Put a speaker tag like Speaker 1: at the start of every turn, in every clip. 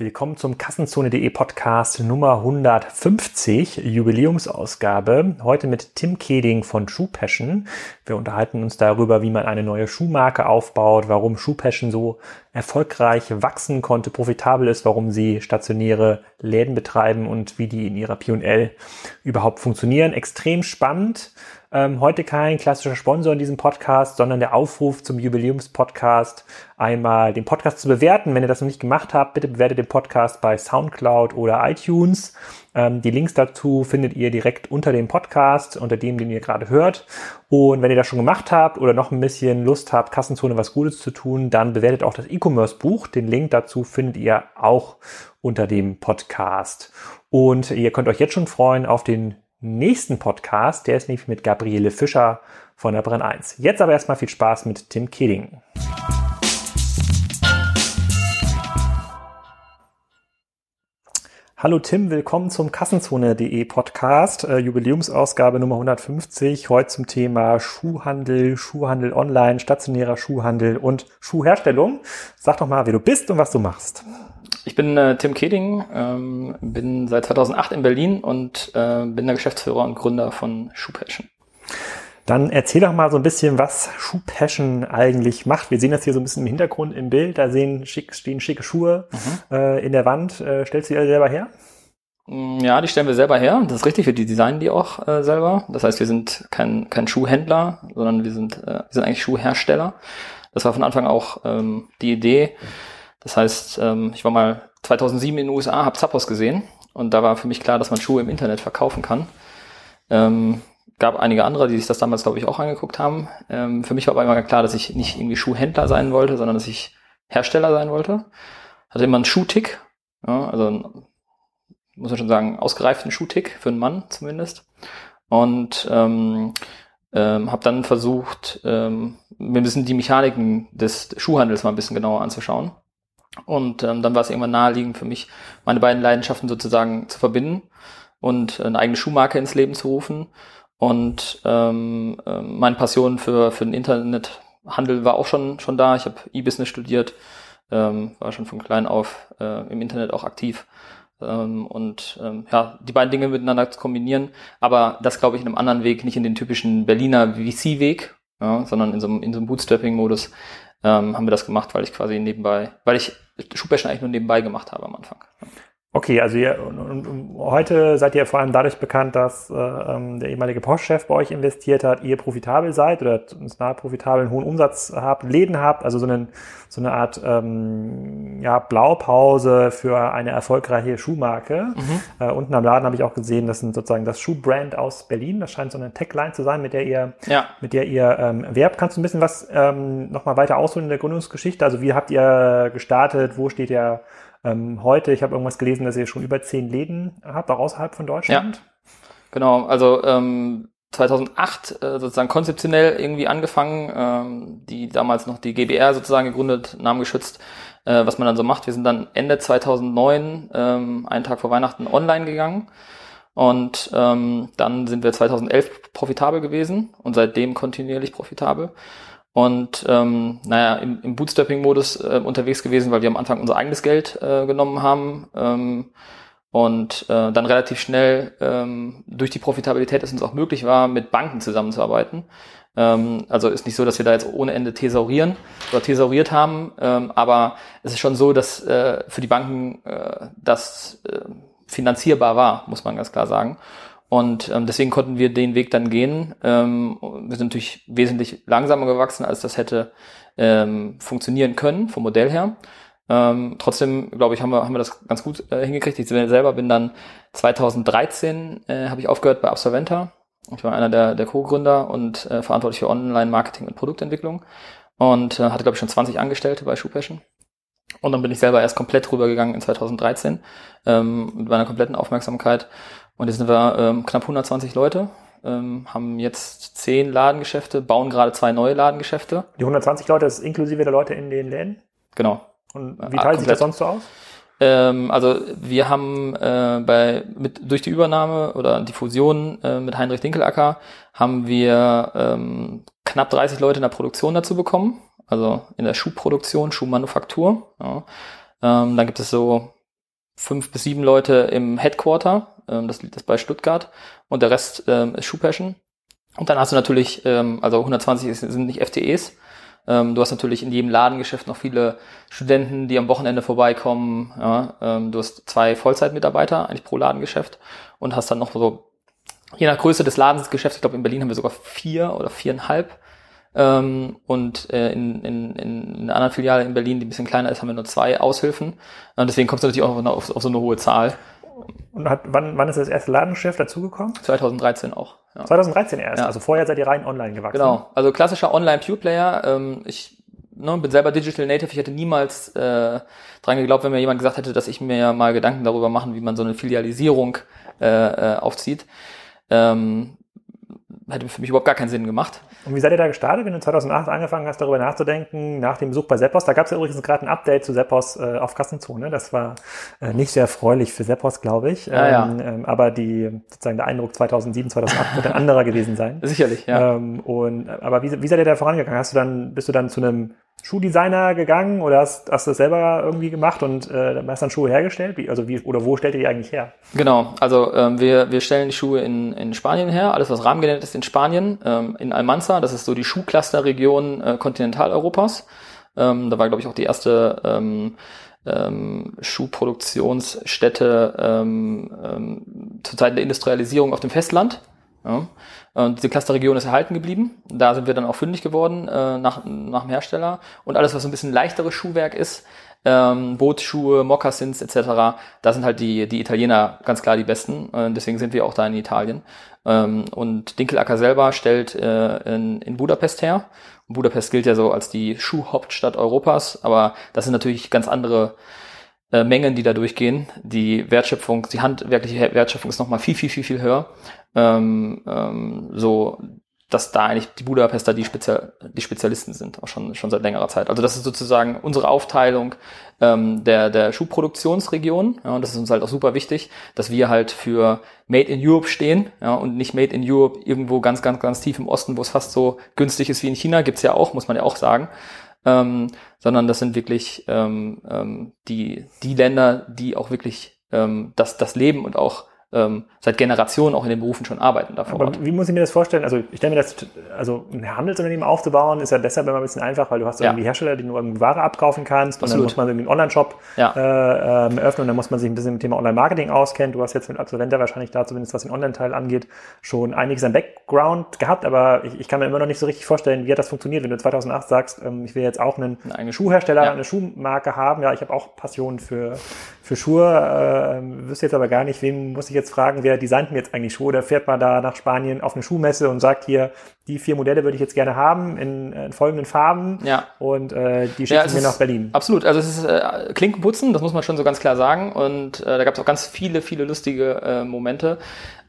Speaker 1: Willkommen zum Kassenzone.de Podcast Nummer 150, Jubiläumsausgabe. Heute mit Tim Keding von Shoe Passion. Wir unterhalten uns darüber, wie man eine neue Schuhmarke aufbaut, warum Shoe Passion so erfolgreich wachsen konnte, profitabel ist, warum sie stationäre Läden betreiben und wie die in ihrer P&L überhaupt funktionieren. Extrem spannend. Ähm, heute kein klassischer Sponsor in diesem Podcast, sondern der Aufruf zum Jubiläumspodcast, einmal den Podcast zu bewerten. Wenn ihr das noch nicht gemacht habt, bitte bewertet den Podcast bei SoundCloud oder iTunes. Ähm, die Links dazu findet ihr direkt unter dem Podcast, unter dem, den ihr gerade hört. Und wenn ihr das schon gemacht habt oder noch ein bisschen Lust habt, Kassenzone was Gutes zu tun, dann bewertet auch das E-Commerce-Buch. Den Link dazu findet ihr auch unter dem Podcast. Und ihr könnt euch jetzt schon freuen auf den nächsten Podcast. Der ist nämlich mit Gabriele Fischer von der Brenn 1. Jetzt aber erstmal viel Spaß mit Tim Keding. Hallo Tim, willkommen zum Kassenzone.de Podcast, äh, Jubiläumsausgabe Nummer 150. Heute zum Thema Schuhhandel, Schuhhandel online, stationärer Schuhhandel und Schuhherstellung. Sag doch mal, wer du bist und was du machst.
Speaker 2: Ich bin äh, Tim Keding, ähm, bin seit 2008 in Berlin und äh, bin der Geschäftsführer und Gründer von Shoe Passion.
Speaker 1: Dann erzähl doch mal so ein bisschen, was Shoe Passion eigentlich macht. Wir sehen das hier so ein bisschen im Hintergrund im Bild. Da sehen schick, stehen schicke Schuhe mhm. äh, in der Wand. Äh, stellst du die selber her?
Speaker 2: Mm, ja, die stellen wir selber her. Das ist richtig, wir designen die auch äh, selber. Das heißt, wir sind kein, kein Schuhhändler, sondern wir sind, äh, wir sind eigentlich Schuhhersteller. Das war von Anfang auch ähm, die Idee. Das heißt, ähm, ich war mal 2007 in den USA, habe Zappos gesehen und da war für mich klar, dass man Schuhe im Internet verkaufen kann. Ähm, gab einige andere, die sich das damals, glaube ich, auch angeguckt haben. Ähm, für mich war aber immer klar, dass ich nicht irgendwie Schuhhändler sein wollte, sondern dass ich Hersteller sein wollte. Hatte immer einen Schuhtick, ja, also einen, muss man schon sagen, ausgereiften Schuhtick für einen Mann zumindest. Und ähm, ähm, habe dann versucht, ähm, mir ein bisschen die Mechaniken des Schuhhandels mal ein bisschen genauer anzuschauen. Und ähm, dann war es irgendwann naheliegend für mich, meine beiden Leidenschaften sozusagen zu verbinden und eine eigene Schuhmarke ins Leben zu rufen. Und ähm, äh, meine Passion für, für den Internethandel war auch schon, schon da. Ich habe E-Business studiert, ähm, war schon von klein auf äh, im Internet auch aktiv. Ähm, und ähm, ja, die beiden Dinge miteinander zu kombinieren, aber das glaube ich in einem anderen Weg, nicht in den typischen Berliner VC-Weg, ja, sondern in so einem, in so einem Bootstrapping-Modus ähm, haben wir das gemacht, weil ich quasi nebenbei, weil ich Schuhbäschen eigentlich nur nebenbei gemacht habe am Anfang.
Speaker 1: Okay, also ihr, heute seid ihr vor allem dadurch bekannt, dass äh, ähm, der ehemalige Postchef bei euch investiert hat, ihr profitabel seid oder nahe profitabel einen hohen Umsatz habt, Läden habt, also so, einen, so eine Art ähm, ja, Blaupause für eine erfolgreiche Schuhmarke. Mhm. Äh, unten am Laden habe ich auch gesehen, das sind sozusagen das Schuhbrand aus Berlin. Das scheint so eine Tagline zu sein, mit der ihr, ja. mit der ihr ähm, werbt. Kannst du ein bisschen was ähm, nochmal weiter ausholen in der Gründungsgeschichte? Also wie habt ihr gestartet? Wo steht ihr ähm, heute, ich habe irgendwas gelesen, dass ihr schon über zehn Läden habt, auch außerhalb von Deutschland. Ja,
Speaker 2: genau. Also ähm, 2008 äh, sozusagen konzeptionell irgendwie angefangen, ähm, die damals noch die GBR sozusagen gegründet, namengeschützt, äh, was man dann so macht. Wir sind dann Ende 2009, ähm, einen Tag vor Weihnachten, online gegangen. Und ähm, dann sind wir 2011 profitabel gewesen und seitdem kontinuierlich profitabel und ähm, naja, im, im Bootstrapping-Modus äh, unterwegs gewesen, weil wir am Anfang unser eigenes Geld äh, genommen haben ähm, und äh, dann relativ schnell ähm, durch die Profitabilität es uns auch möglich war, mit Banken zusammenzuarbeiten. Ähm, also ist nicht so, dass wir da jetzt ohne Ende thesaurieren oder thesauriert haben, ähm, aber es ist schon so, dass äh, für die Banken äh, das äh, finanzierbar war, muss man ganz klar sagen. Und ähm, deswegen konnten wir den Weg dann gehen. Ähm, wir sind natürlich wesentlich langsamer gewachsen, als das hätte ähm, funktionieren können vom Modell her. Ähm, trotzdem, glaube ich, haben wir, haben wir das ganz gut äh, hingekriegt. Ich selber bin dann 2013 äh, habe ich aufgehört bei Absolventa. Ich war einer der, der Co-Gründer und äh, verantwortlich für Online-Marketing und Produktentwicklung und äh, hatte, glaube ich, schon 20 Angestellte bei Shoepassion. Und dann bin ich selber erst komplett rübergegangen in 2013 ähm, mit meiner kompletten Aufmerksamkeit und jetzt sind wir ähm, knapp 120 Leute, ähm, haben jetzt zehn Ladengeschäfte, bauen gerade zwei neue Ladengeschäfte.
Speaker 1: Die 120 Leute, das ist inklusive der Leute in den Läden?
Speaker 2: Genau.
Speaker 1: Und wie teilt sich das sonst so aus?
Speaker 2: Ähm, also wir haben äh, bei mit durch die Übernahme oder die Fusion äh, mit Heinrich Dinkelacker haben wir ähm, knapp 30 Leute in der Produktion dazu bekommen, also in der Schuhproduktion, Schuhmanufaktur. Ja. Ähm, dann gibt es so fünf bis sieben Leute im Headquarter, ähm, das liegt das bei Stuttgart, und der Rest ähm, ist Shoe Passion. Und dann hast du natürlich, ähm, also 120 sind nicht FTEs. Ähm, du hast natürlich in jedem Ladengeschäft noch viele Studenten, die am Wochenende vorbeikommen. Ja, ähm, du hast zwei Vollzeitmitarbeiter eigentlich pro Ladengeschäft und hast dann noch so, je nach Größe des Ladensgeschäfts, ich glaube in Berlin haben wir sogar vier oder viereinhalb. Ähm, und äh, in, in, in einer anderen Filiale in Berlin, die ein bisschen kleiner ist, haben wir nur zwei Aushilfen. Und deswegen kommst du natürlich auch auf, auf so eine hohe Zahl.
Speaker 1: Und hat, wann, wann ist das erste Ladengeschäft dazugekommen?
Speaker 2: 2013 auch.
Speaker 1: Ja. 2013 erst, ja. also vorher seid ihr rein online gewachsen.
Speaker 2: Genau, also klassischer Online-Pure-Player. Ähm, ich ne, bin selber Digital Native, ich hätte niemals äh, dran geglaubt, wenn mir jemand gesagt hätte, dass ich mir mal Gedanken darüber machen, wie man so eine Filialisierung äh, äh, aufzieht. Ähm, hätte für mich überhaupt gar keinen Sinn gemacht.
Speaker 1: Und wie seid ihr da gestartet, wenn du 2008 angefangen hast, darüber nachzudenken, nach dem Besuch bei Seppos? Da gab es ja übrigens gerade ein Update zu Seppos äh, auf Kassenzone. Das war äh, nicht sehr erfreulich für Seppos, glaube ich.
Speaker 2: Ja,
Speaker 1: ähm, ähm, aber die, sozusagen der Eindruck 2007, 2008 wird ein anderer gewesen sein.
Speaker 2: Sicherlich, ja.
Speaker 1: Ähm, und, aber wie, wie seid ihr da vorangegangen? Hast du dann, bist du dann zu einem Schuhdesigner gegangen oder hast, hast du das selber irgendwie gemacht und äh, hast dann Schuhe hergestellt? Wie, also wie, oder wo stellt ihr die eigentlich her?
Speaker 2: Genau, also ähm, wir, wir stellen die Schuhe in, in Spanien her, alles was rahmengenäht ist in Spanien, ähm, in Almanza, das ist so die Schuhclusterregion äh, Kontinentaleuropas. Ähm, da war, glaube ich, auch die erste ähm, ähm, Schuhproduktionsstätte ähm, ähm, zur Zeit der Industrialisierung auf dem Festland. Ja. Und diese Clusterregion ist erhalten geblieben. Da sind wir dann auch fündig geworden äh, nach, nach dem Hersteller. Und alles, was so ein bisschen leichteres Schuhwerk ist, ähm, Bootsschuhe, Moccasins etc., da sind halt die, die Italiener ganz klar die besten. Äh, deswegen sind wir auch da in Italien. Ähm, und Dinkelacker selber stellt äh, in, in Budapest her. Budapest gilt ja so als die Schuhhauptstadt Europas, aber das sind natürlich ganz andere äh, Mengen, die da durchgehen. Die Wertschöpfung, die handwerkliche Wertschöpfung ist nochmal viel, viel, viel, viel höher. Ähm, ähm, so, dass da eigentlich die Budapester die, Spezial die Spezialisten sind, auch schon, schon seit längerer Zeit. Also das ist sozusagen unsere Aufteilung ähm, der, der Schuhproduktionsregion. Ja, und das ist uns halt auch super wichtig, dass wir halt für Made in Europe stehen ja, und nicht Made in Europe irgendwo ganz, ganz, ganz tief im Osten, wo es fast so günstig ist wie in China, gibt's ja auch, muss man ja auch sagen ähm, sondern das sind wirklich ähm, ähm, die, die Länder, die auch wirklich ähm, das, das leben und auch ähm, seit Generationen auch in den Berufen schon arbeiten
Speaker 1: davor. Aber wie muss ich mir das vorstellen? Also ich stelle mir das, also ein Handelsunternehmen aufzubauen, ist ja deshalb immer ein bisschen einfach, weil du hast ja. irgendwie Hersteller, die nur irgendwie Ware abkaufen kannst Absolut. und dann muss man irgendwie einen Online-Shop
Speaker 2: ja.
Speaker 1: äh, ähm, öffnen und dann muss man sich ein bisschen mit dem Thema Online-Marketing auskennen. Du hast jetzt mit Absolventa wahrscheinlich da zumindest was den Online-Teil angeht, schon einiges an Background gehabt, aber ich, ich, kann mir immer noch nicht so richtig vorstellen, wie hat das funktioniert, wenn du 2008 sagst, ähm, ich will jetzt auch einen eine Schuhhersteller, ja. eine Schuhmarke haben. Ja, ich habe auch Passion für, für Schuhe, äh, wüsste jetzt aber gar nicht, wen muss ich jetzt fragen, wer designt mir jetzt eigentlich Schuhe? Oder fährt man da nach Spanien auf eine Schuhmesse und sagt hier, die vier Modelle würde ich jetzt gerne haben in, in folgenden Farben
Speaker 2: ja.
Speaker 1: und äh, die schicken ja, wir nach Berlin.
Speaker 2: Absolut, also es ist äh, Klinkenputzen, das muss man schon so ganz klar sagen und äh, da gab es auch ganz viele, viele lustige äh, Momente,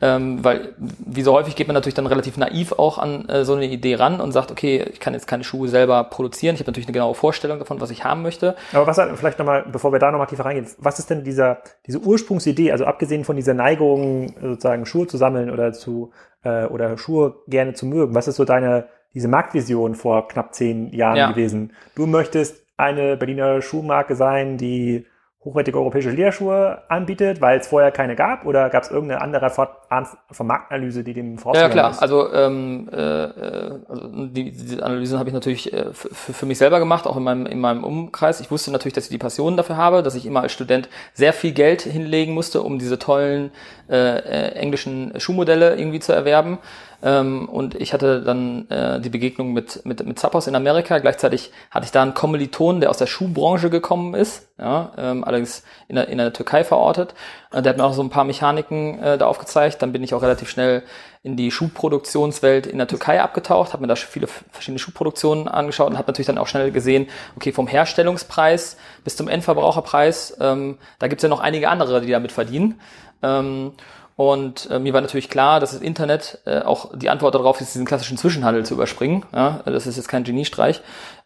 Speaker 2: ähm, weil wie so häufig geht man natürlich dann relativ naiv auch an äh, so eine Idee ran und sagt, okay, ich kann jetzt keine Schuhe selber produzieren, ich habe natürlich eine genaue Vorstellung davon, was ich haben möchte.
Speaker 1: Aber was vielleicht nochmal, bevor wir da nochmal tiefer reingehen, was ist denn dieser, diese Ursprungsidee, also abgesehen von dieser Neigung, sozusagen Schuhe zu sammeln oder zu äh, oder Schuhe gerne zu mögen. Was ist so deine, diese Marktvision vor knapp zehn Jahren ja. gewesen? Du möchtest eine Berliner Schuhmarke sein, die hochwertige europäische Lederschuhe anbietet, weil es vorher keine gab? Oder gab es irgendeine andere Art von Marktanalyse, die dem
Speaker 2: vorausgegangen Ja, klar. Ist? Also, ähm, äh, also die, diese Analysen habe ich natürlich äh, für mich selber gemacht, auch in meinem, in meinem Umkreis. Ich wusste natürlich, dass ich die Passion dafür habe, dass ich immer als Student sehr viel Geld hinlegen musste, um diese tollen äh, äh, englischen Schuhmodelle irgendwie zu erwerben. Ähm, und ich hatte dann äh, die Begegnung mit, mit, mit Zappos in Amerika. Gleichzeitig hatte ich da einen Kommiliton, der aus der Schuhbranche gekommen ist, ja, ähm, allerdings in der, in der Türkei verortet. Äh, der hat mir auch so ein paar Mechaniken äh, da aufgezeigt. Dann bin ich auch relativ schnell in die Schuhproduktionswelt in der Türkei abgetaucht, habe mir da viele verschiedene Schuhproduktionen angeschaut und habe natürlich dann auch schnell gesehen, okay, vom Herstellungspreis bis zum Endverbraucherpreis, ähm, da gibt's ja noch einige andere, die damit verdienen. Ähm, und äh, mir war natürlich klar, dass das Internet äh, auch die Antwort darauf ist, diesen klassischen Zwischenhandel zu überspringen. Ja, das ist jetzt kein Geniestreich.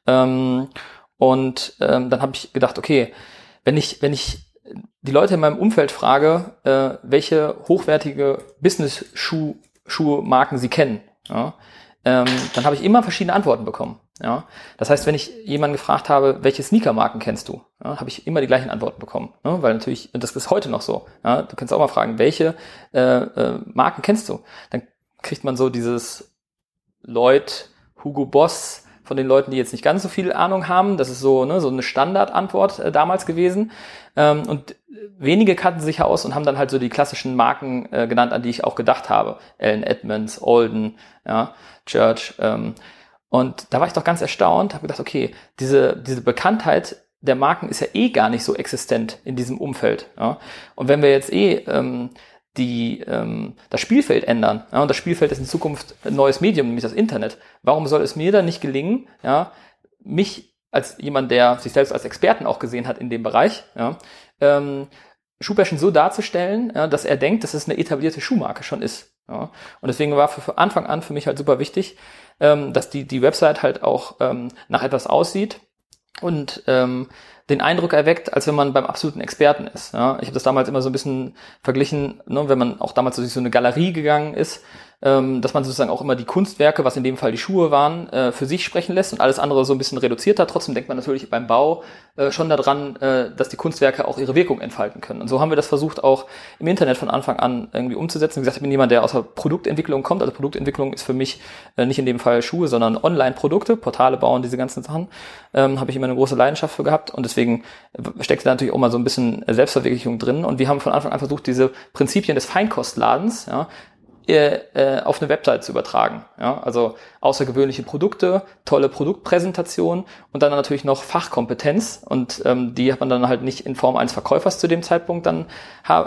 Speaker 2: Ähm, und ähm, dann habe ich gedacht, okay, wenn ich, wenn ich die Leute in meinem Umfeld frage, äh, welche hochwertige Business-Schuhmarken sie kennen, ja, ähm, dann habe ich immer verschiedene Antworten bekommen. Ja, das heißt, wenn ich jemanden gefragt habe, welche Sneakermarken kennst du, ja, habe ich immer die gleichen Antworten bekommen, ne? weil natürlich das ist heute noch so. Ja, du kannst auch mal fragen, welche äh, äh, Marken kennst du? Dann kriegt man so dieses Lloyd, Hugo Boss, von den Leuten, die jetzt nicht ganz so viel Ahnung haben. Das ist so, ne, so eine Standardantwort äh, damals gewesen. Ähm, und wenige kannten sich aus und haben dann halt so die klassischen Marken äh, genannt, an die ich auch gedacht habe. Ellen Edmonds, Olden, ja, Church. Ähm, und da war ich doch ganz erstaunt, habe gedacht, okay, diese, diese Bekanntheit der Marken ist ja eh gar nicht so existent in diesem Umfeld. Ja? Und wenn wir jetzt eh ähm, die ähm, das Spielfeld ändern. Ja, und das Spielfeld ist in Zukunft ein neues Medium, nämlich das Internet. Warum soll es mir dann nicht gelingen, ja, mich als jemand, der sich selbst als Experten auch gesehen hat in dem Bereich, ja, ähm, Schuhbashing so darzustellen, ja, dass er denkt, dass es eine etablierte Schuhmarke schon ist. Ja. Und deswegen war für Anfang an für mich halt super wichtig, ähm, dass die, die Website halt auch ähm, nach etwas aussieht und ähm, den Eindruck erweckt, als wenn man beim absoluten Experten ist. Ja, ich habe das damals immer so ein bisschen verglichen, ne, wenn man auch damals durch so eine Galerie gegangen ist, ähm, dass man sozusagen auch immer die Kunstwerke, was in dem Fall die Schuhe waren, äh, für sich sprechen lässt und alles andere so ein bisschen reduziert hat. Trotzdem denkt man natürlich beim Bau äh, schon daran, äh, dass die Kunstwerke auch ihre Wirkung entfalten können. Und so haben wir das versucht auch im Internet von Anfang an irgendwie umzusetzen. Wie gesagt, ich bin jemand, der aus der Produktentwicklung kommt. Also Produktentwicklung ist für mich äh, nicht in dem Fall Schuhe, sondern Online-Produkte, Portale bauen, diese ganzen Sachen. Ähm, habe ich immer eine große Leidenschaft für gehabt und deswegen steckt da natürlich auch mal so ein bisschen Selbstverwirklichung drin. Und wir haben von Anfang an versucht, diese Prinzipien des Feinkostladens, ja, äh, auf eine Website zu übertragen. Ja? Also außergewöhnliche Produkte, tolle Produktpräsentation und dann natürlich noch Fachkompetenz und ähm, die hat man dann halt nicht in Form eines Verkäufers zu dem Zeitpunkt dann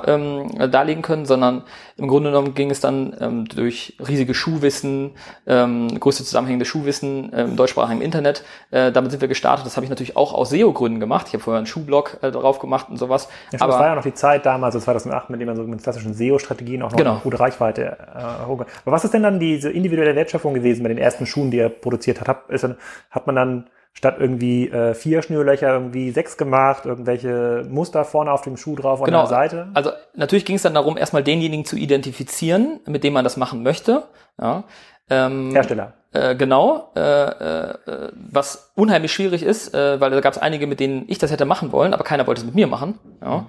Speaker 2: ähm, darlegen können, sondern im Grunde genommen ging es dann ähm, durch riesige Schuhwissen, ähm, größte zusammenhängende Schuhwissen äh, im deutschsprachigen Internet. Äh, damit sind wir gestartet. Das habe ich natürlich auch aus SEO-Gründen gemacht. Ich habe vorher einen Schuhblog äh, drauf gemacht und sowas.
Speaker 1: Ja, Aber das war ja noch die Zeit damals, so 2008, mit dem man so mit klassischen SEO-Strategien auch noch
Speaker 2: genau.
Speaker 1: eine gute Reichweite Aber was ist denn dann diese individuelle Wertschöpfung gewesen bei den ersten Schuhen, die er produziert hat? Hat, ist, hat man dann statt irgendwie äh, vier Schnürlöcher irgendwie sechs gemacht, irgendwelche Muster vorne auf dem Schuh drauf
Speaker 2: genau.
Speaker 1: an der Seite?
Speaker 2: Also natürlich ging es dann darum, erstmal denjenigen zu identifizieren, mit dem man das machen möchte. Ja.
Speaker 1: Ähm, Hersteller.
Speaker 2: Äh, genau, äh, äh, was unheimlich schwierig ist, äh, weil da gab es einige, mit denen ich das hätte machen wollen, aber keiner wollte es mit mir machen. Ja.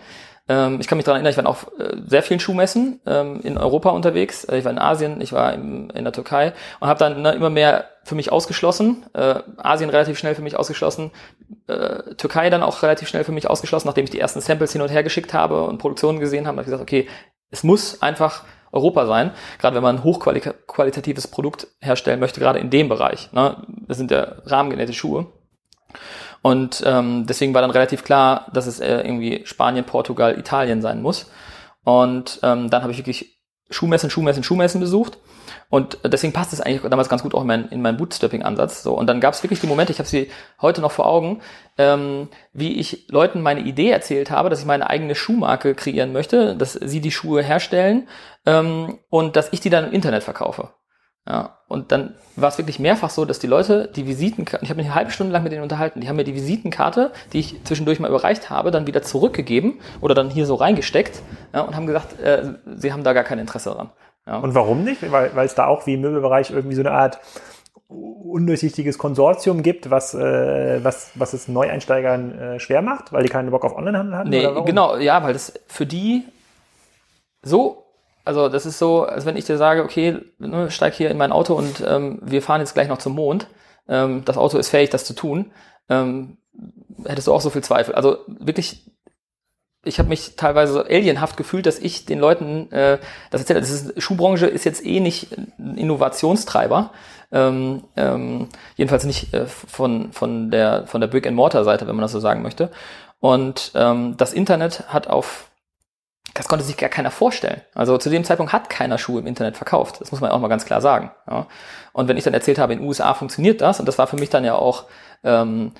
Speaker 2: Ähm, ich kann mich daran erinnern, ich war auf äh, sehr vielen Schuhmessen ähm, in Europa unterwegs. Äh, ich war in Asien, ich war in der Türkei und habe dann ne, immer mehr für mich ausgeschlossen. Äh, Asien relativ schnell für mich ausgeschlossen. Türkei dann auch relativ schnell für mich ausgeschlossen, nachdem ich die ersten Samples hin und her geschickt habe und Produktionen gesehen habe. habe ich gesagt, okay, es muss einfach Europa sein, gerade wenn man ein hochqualitatives Produkt herstellen möchte, gerade in dem Bereich. Ne? Das sind ja rahmengenähte Schuhe. Und ähm, deswegen war dann relativ klar, dass es äh, irgendwie Spanien, Portugal, Italien sein muss. Und ähm, dann habe ich wirklich Schuhmessen, Schuhmessen, Schuhmessen besucht. Und deswegen passt es eigentlich damals ganz gut auch in, mein, in meinen Bootstrapping-Ansatz. So, und dann gab es wirklich die Momente, ich habe sie heute noch vor Augen, ähm, wie ich Leuten meine Idee erzählt habe, dass ich meine eigene Schuhmarke kreieren möchte, dass sie die Schuhe herstellen ähm, und dass ich die dann im Internet verkaufe. Ja, und dann war es wirklich mehrfach so, dass die Leute die Visitenkarte, ich habe mich eine halbe Stunde lang mit denen unterhalten, die haben mir die Visitenkarte, die ich zwischendurch mal überreicht habe, dann wieder zurückgegeben oder dann hier so reingesteckt ja, und haben gesagt, äh, sie haben da gar kein Interesse dran.
Speaker 1: Ja. Und warum nicht? Weil, es da auch wie im Möbelbereich irgendwie so eine Art undurchsichtiges Konsortium gibt, was, äh, was, was es Neueinsteigern äh, schwer macht, weil die keinen Bock auf Onlinehandel haben?
Speaker 2: Nee, genau, ja, weil das für die so also das ist so, als wenn ich dir sage, okay, ne, steig hier in mein Auto und ähm, wir fahren jetzt gleich noch zum Mond. Ähm, das Auto ist fähig, das zu tun. Ähm, hättest du auch so viel Zweifel. Also wirklich, ich habe mich teilweise so alienhaft gefühlt, dass ich den Leuten äh, das erzähle. Das ist, Schuhbranche ist jetzt eh nicht ein Innovationstreiber. Ähm, ähm, jedenfalls nicht äh, von, von der, von der Brick-and-Mortar-Seite, wenn man das so sagen möchte. Und ähm, das Internet hat auf das konnte sich gar keiner vorstellen. Also zu dem Zeitpunkt hat keiner Schuhe im Internet verkauft. Das muss man auch mal ganz klar sagen. Ja. Und wenn ich dann erzählt habe, in den USA funktioniert das, und das war für mich dann ja auch ähm,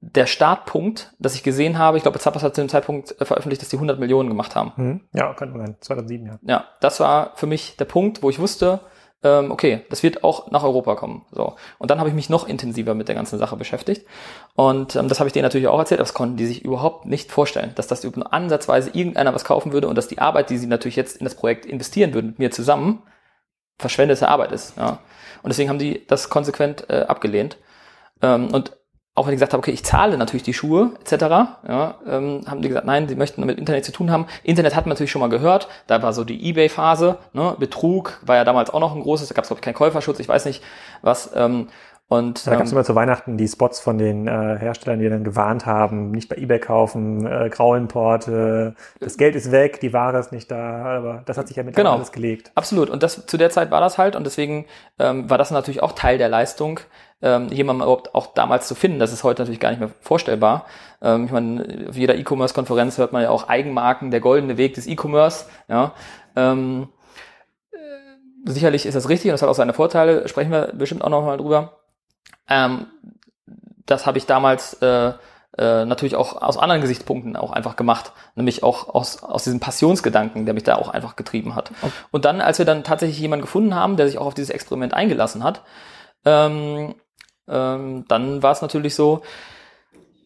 Speaker 2: der Startpunkt, dass ich gesehen habe, ich glaube, Zappos hat zu dem Zeitpunkt äh, veröffentlicht, dass die 100 Millionen gemacht haben.
Speaker 1: Mhm. Ja, könnte man sein. 2007, ja.
Speaker 2: Ja, das war für mich der Punkt, wo ich wusste, ähm, okay, das wird auch nach Europa kommen. So. Und dann habe ich mich noch intensiver mit der ganzen Sache beschäftigt. Und ähm, das habe ich denen natürlich auch erzählt, das konnten die sich überhaupt nicht vorstellen, dass das nur ansatzweise irgendeiner was kaufen würde und dass die Arbeit, die sie natürlich jetzt in das Projekt investieren würden mit mir zusammen, verschwendete Arbeit ist. Ja. Und deswegen haben die das konsequent äh, abgelehnt. Ähm, und auch wenn ich gesagt habe, okay, ich zahle natürlich die Schuhe etc., ja, ähm, haben die gesagt, nein, sie möchten mit Internet zu tun haben. Internet hat man natürlich schon mal gehört, da war so die Ebay-Phase, ne? Betrug war ja damals auch noch ein großes, da gab es glaube ich keinen Käuferschutz, ich weiß nicht was. Ähm, und,
Speaker 1: da gab es ähm, immer zu Weihnachten die Spots von den äh, Herstellern, die dann gewarnt haben, nicht bei eBay kaufen, äh, Grauimport, äh, das Geld ist weg, die Ware ist nicht da, aber das hat sich ja mit
Speaker 2: genau,
Speaker 1: alles gelegt.
Speaker 2: Absolut. Und das zu der Zeit war das halt und deswegen ähm, war das natürlich auch Teil der Leistung, ähm, jemanden überhaupt auch damals zu finden. Das ist heute natürlich gar nicht mehr vorstellbar. Ähm, ich meine, auf jeder E-Commerce-Konferenz hört man ja auch Eigenmarken, der goldene Weg des E-Commerce. Ja. Ähm, äh, sicherlich ist das richtig und das hat auch seine Vorteile, sprechen wir bestimmt auch nochmal drüber. Ähm, das habe ich damals äh, äh, natürlich auch aus anderen Gesichtspunkten auch einfach gemacht, nämlich auch aus, aus diesem Passionsgedanken, der mich da auch einfach getrieben hat. Okay. Und dann, als wir dann tatsächlich jemanden gefunden haben, der sich auch auf dieses Experiment eingelassen hat, ähm, ähm, dann war es natürlich so,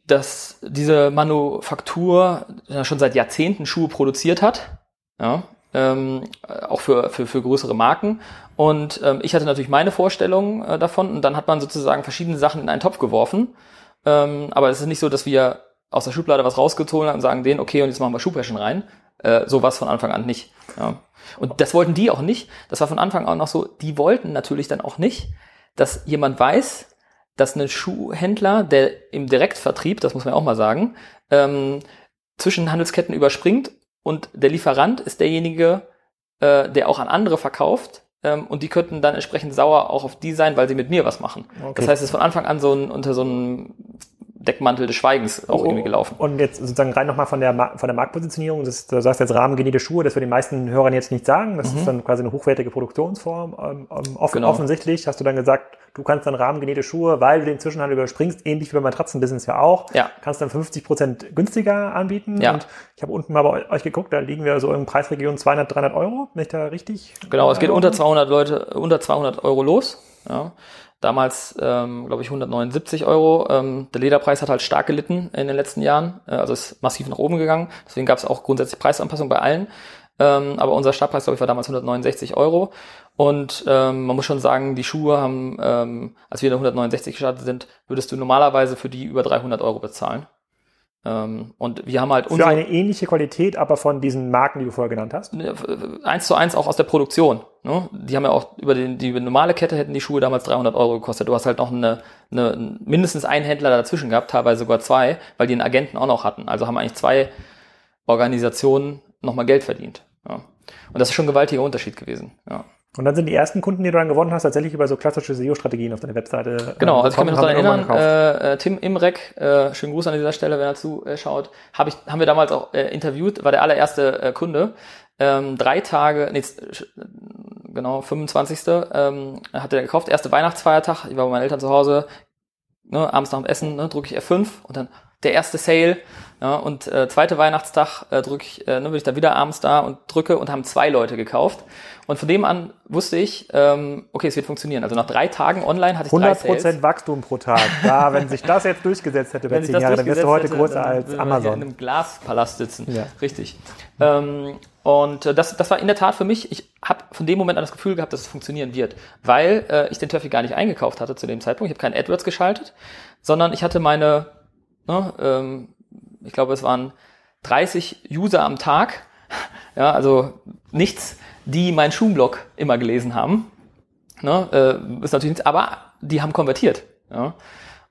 Speaker 2: dass diese Manufaktur ja schon seit Jahrzehnten Schuhe produziert hat, ja, ähm, auch für, für, für größere Marken. Und ähm, ich hatte natürlich meine Vorstellung äh, davon und dann hat man sozusagen verschiedene Sachen in einen Topf geworfen. Ähm, aber es ist nicht so, dass wir aus der Schublade was rausgezogen haben und sagen denen, okay, und jetzt machen wir Schuhfashion rein. Äh, so war von Anfang an nicht. Ja. Und das wollten die auch nicht. Das war von Anfang an auch so, die wollten natürlich dann auch nicht, dass jemand weiß, dass ein Schuhhändler, der im Direktvertrieb, das muss man auch mal sagen, ähm, zwischen Handelsketten überspringt und der Lieferant ist derjenige, äh, der auch an andere verkauft ähm, und die könnten dann entsprechend sauer auch auf die sein, weil sie mit mir was machen. Okay. Das heißt, es ist von Anfang an so ein, unter so einem Deckmantel des Schweigens auch oh, irgendwie gelaufen.
Speaker 1: Und jetzt sozusagen rein nochmal von der, von der Marktpositionierung, das, du sagst jetzt rahmengenähte Schuhe, das wir den meisten Hörern jetzt nicht sagen, das mhm. ist dann quasi eine hochwertige Produktionsform. Ähm, ähm offen, genau. Offensichtlich hast du dann gesagt, du kannst dann rahmengenähte Schuhe, weil du den Zwischenhandel überspringst, ähnlich wie beim Matratzenbusiness ja auch, ja. kannst dann 50 Prozent günstiger anbieten. Ja. Und ich habe unten mal bei euch geguckt, da liegen wir so in Preisregion 200, 300 Euro, wenn ich da richtig?
Speaker 2: Genau, es geht unter 200 Leute, unter 200 Euro los. Ja. Damals, ähm, glaube ich, 179 Euro. Ähm, der Lederpreis hat halt stark gelitten in den letzten Jahren, äh, also ist massiv nach oben gegangen. Deswegen gab es auch grundsätzlich Preisanpassungen bei allen. Ähm, aber unser Startpreis, glaube ich, war damals 169 Euro. Und ähm, man muss schon sagen, die Schuhe haben, ähm, als wir in 169 gestartet sind, würdest du normalerweise für die über 300 Euro bezahlen. Ähm, und wir haben halt
Speaker 1: Für eine ähnliche Qualität, aber von diesen Marken, die du vorher genannt hast?
Speaker 2: Eins zu eins auch aus der Produktion. Ne? Die haben ja auch über den, die normale Kette hätten die Schuhe damals 300 Euro gekostet. Du hast halt noch eine, eine, mindestens einen Händler dazwischen gehabt, teilweise sogar zwei, weil die einen Agenten auch noch hatten. Also haben eigentlich zwei Organisationen nochmal Geld verdient. Ja. Und das ist schon ein gewaltiger Unterschied gewesen. Ja.
Speaker 1: Und dann sind die ersten Kunden, die du dann gewonnen hast, tatsächlich über so klassische SEO-Strategien auf deiner Webseite.
Speaker 2: Genau, also ich kann mich noch daran erinnern, äh, äh, Tim Imrek, äh, schönen Gruß an dieser Stelle, wenn er zuschaut, hab ich, haben wir damals auch äh, interviewt, war der allererste äh, Kunde. Ähm, drei Tage, nee, genau, 25. Ähm, hat er gekauft, erste Weihnachtsfeiertag, ich war bei meinen Eltern zu Hause, ne, abends nach dem Essen, ne, drücke ich F5 und dann der erste Sale, ja, und äh, zweite Weihnachtstag äh, drücke ich, äh, ne, bin ich da wieder abends da und drücke und haben zwei Leute gekauft. Und von dem an wusste ich, ähm, okay, es wird funktionieren. Also nach drei Tagen online hatte ich
Speaker 1: 100 Prozent Wachstum pro Tag. Ja, wenn sich das jetzt durchgesetzt hätte über zehn Jahre, dann wärst du heute hätte, größer als Amazon.
Speaker 2: in einem Glaspalast sitzen. Ja. Richtig. Ähm, und äh, das, das war in der Tat für mich, ich habe von dem Moment an das Gefühl gehabt, dass es funktionieren wird, weil äh, ich den Traffic gar nicht eingekauft hatte zu dem Zeitpunkt. Ich habe kein AdWords geschaltet, sondern ich hatte meine, ne, ähm, ich glaube, es waren 30 User am Tag, ja, also nichts, die meinen Schuhblog immer gelesen haben. Ne, äh, ist natürlich nichts, aber die haben konvertiert. Ja.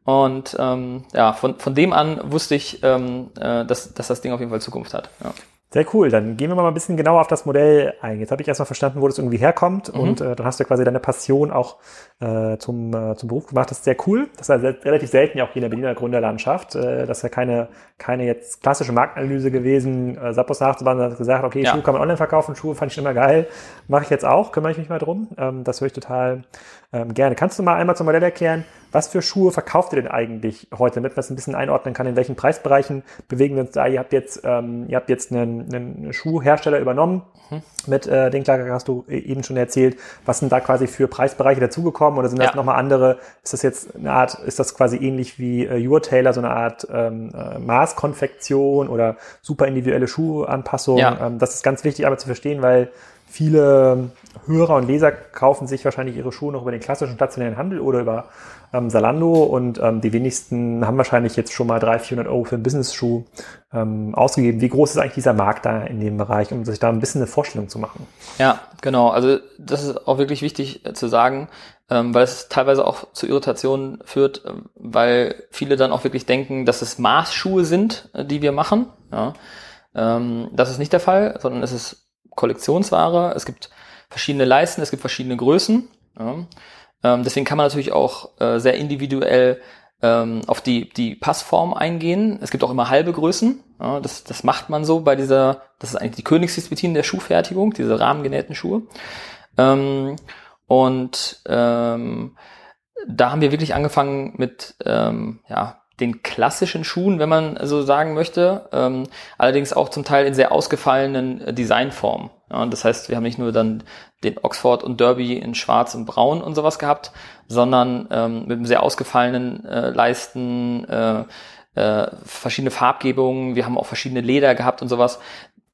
Speaker 2: Und ähm, ja, von, von dem an wusste ich, ähm, äh, dass, dass das Ding auf jeden Fall Zukunft hat. Ja.
Speaker 1: Sehr cool. Dann gehen wir mal ein bisschen genauer auf das Modell ein. Jetzt habe ich erstmal verstanden, wo das irgendwie herkommt mhm. und äh, dann hast du quasi deine Passion auch äh, zum, äh, zum Beruf gemacht. Das ist sehr cool. Das ist ja sehr, relativ selten ja auch hier in der Berliner Gründerlandschaft. Äh, das ist ja keine, keine jetzt klassische Marktanalyse gewesen. Äh, Sappos nachzubauen, hat gesagt, okay, ja. Schuhe kann man online verkaufen, Schuhe fand ich immer geil. Mache ich jetzt auch, kümmere ich mich mal drum. Ähm, das höre ich total ähm, gerne. Kannst du mal einmal zum Modell erklären, was für Schuhe verkauft ihr denn eigentlich heute, damit man es ein bisschen einordnen kann, in welchen Preisbereichen bewegen wir uns da? Ihr habt jetzt, ähm, ihr habt jetzt einen, einen Schuhhersteller übernommen. Mhm. Mit äh, den Klager hast du e-, eben schon erzählt. Was sind da quasi für Preisbereiche dazugekommen oder sind das ja. nochmal andere? Ist das jetzt eine Art, ist das quasi ähnlich wie äh, Your Tailor, so eine Art ähm, äh, Maßkonfektion oder super individuelle Schuhanpassung? Ja. Ähm, das ist ganz wichtig aber zu verstehen, weil viele Hörer und Leser kaufen sich wahrscheinlich ihre Schuhe noch über den klassischen stationären Handel oder über ähm, Salando und ähm, die wenigsten haben wahrscheinlich jetzt schon mal 300, 400 Euro für einen Business-Schuh ähm, ausgegeben. Wie groß ist eigentlich dieser Markt da in dem Bereich, um sich da ein bisschen eine Vorstellung zu machen?
Speaker 2: Ja, genau. Also das ist auch wirklich wichtig äh, zu sagen, ähm, weil es teilweise auch zu Irritationen führt, äh, weil viele dann auch wirklich denken, dass es Maßschuhe sind, äh, die wir machen. Ja. Ähm, das ist nicht der Fall, sondern es ist Kollektionsware. Es gibt verschiedene Leisten, es gibt verschiedene Größen. Ja. Ähm, deswegen kann man natürlich auch äh, sehr individuell ähm, auf die, die Passform eingehen. Es gibt auch immer halbe Größen. Ja, das, das macht man so bei dieser, das ist eigentlich die Königsdisziplin der Schuhfertigung, diese rahmengenähten Schuhe. Ähm, und ähm, da haben wir wirklich angefangen mit ähm, ja, den klassischen Schuhen, wenn man so sagen möchte, ähm, allerdings auch zum Teil in sehr ausgefallenen äh, Designformen. Ja, das heißt, wir haben nicht nur dann den Oxford und Derby in Schwarz und Braun und sowas gehabt, sondern ähm, mit einem sehr ausgefallenen äh, Leisten, äh, äh, verschiedene Farbgebungen, wir haben auch verschiedene Leder gehabt und sowas.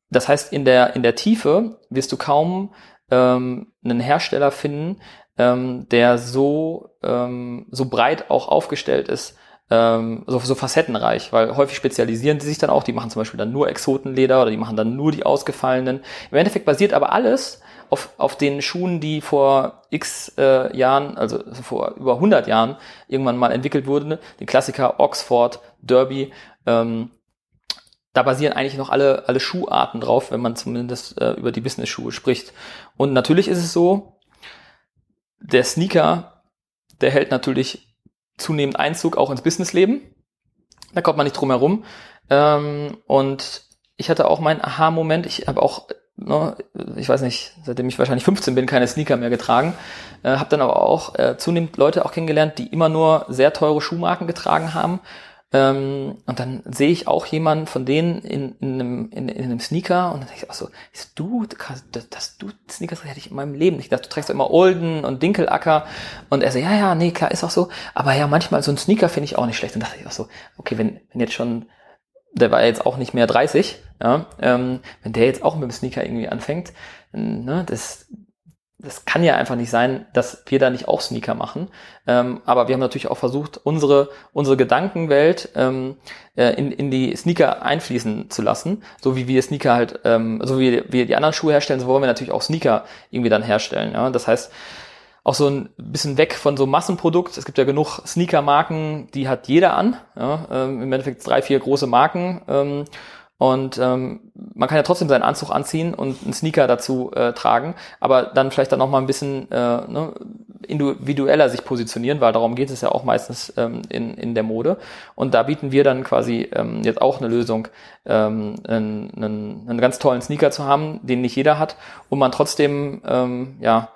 Speaker 2: Das heißt, in der, in der Tiefe wirst du kaum ähm, einen Hersteller finden, ähm, der so, ähm, so breit auch aufgestellt ist, ähm, so, so facettenreich, weil häufig spezialisieren die sich dann auch, die machen zum Beispiel dann nur Exotenleder oder die machen dann nur die ausgefallenen. Im Endeffekt basiert aber alles auf, auf den Schuhen, die vor x äh, Jahren, also vor über 100 Jahren irgendwann mal entwickelt wurden, den Klassiker Oxford, Derby, ähm, da basieren eigentlich noch alle, alle Schuharten drauf, wenn man zumindest äh, über die Business-Schuhe spricht. Und natürlich ist es so, der Sneaker, der hält natürlich zunehmend Einzug auch ins Businessleben. Da kommt man nicht drum herum. Ähm, und ich hatte auch meinen Aha-Moment. Ich habe auch, ne, ich weiß nicht, seitdem ich wahrscheinlich 15 bin, keine Sneaker mehr getragen. Äh, habe dann aber auch äh, zunehmend Leute auch kennengelernt, die immer nur sehr teure Schuhmarken getragen haben ähm, und dann sehe ich auch jemanden von denen in, in, einem, in, in einem Sneaker und dann denke ich auch so, ist du, dass, dass du Sneakers hätte ich in meinem Leben nicht. Ich dachte, du trägst immer Olden und Dinkelacker und er so, ja, ja, nee, klar, ist auch so. Aber ja, manchmal so ein Sneaker finde ich auch nicht schlecht. Und dachte ich auch so, okay, wenn, wenn jetzt schon, der war jetzt auch nicht mehr 30, ja, ähm, wenn der jetzt auch mit dem Sneaker irgendwie anfängt, ne, das, das kann ja einfach nicht sein, dass wir da nicht auch Sneaker machen. Ähm, aber wir haben natürlich auch versucht, unsere, unsere Gedankenwelt ähm, äh, in, in die Sneaker einfließen zu lassen. So wie wir Sneaker halt, ähm, so wie wir die anderen Schuhe herstellen, so wollen wir natürlich auch Sneaker irgendwie dann herstellen. Ja? Das heißt, auch so ein bisschen weg von so Massenprodukt. Es gibt ja genug Sneaker-Marken, die hat jeder an. Ja? Ähm, Im Endeffekt drei, vier große Marken. Ähm, und ähm, man kann ja trotzdem seinen Anzug anziehen und einen Sneaker dazu äh, tragen, aber dann vielleicht dann noch mal ein bisschen äh, ne, individueller sich positionieren, weil darum geht es ja auch meistens ähm, in, in der Mode. Und da bieten wir dann quasi ähm, jetzt auch eine Lösung, ähm, einen, einen, einen ganz tollen Sneaker zu haben, den nicht jeder hat, und man trotzdem ähm, ja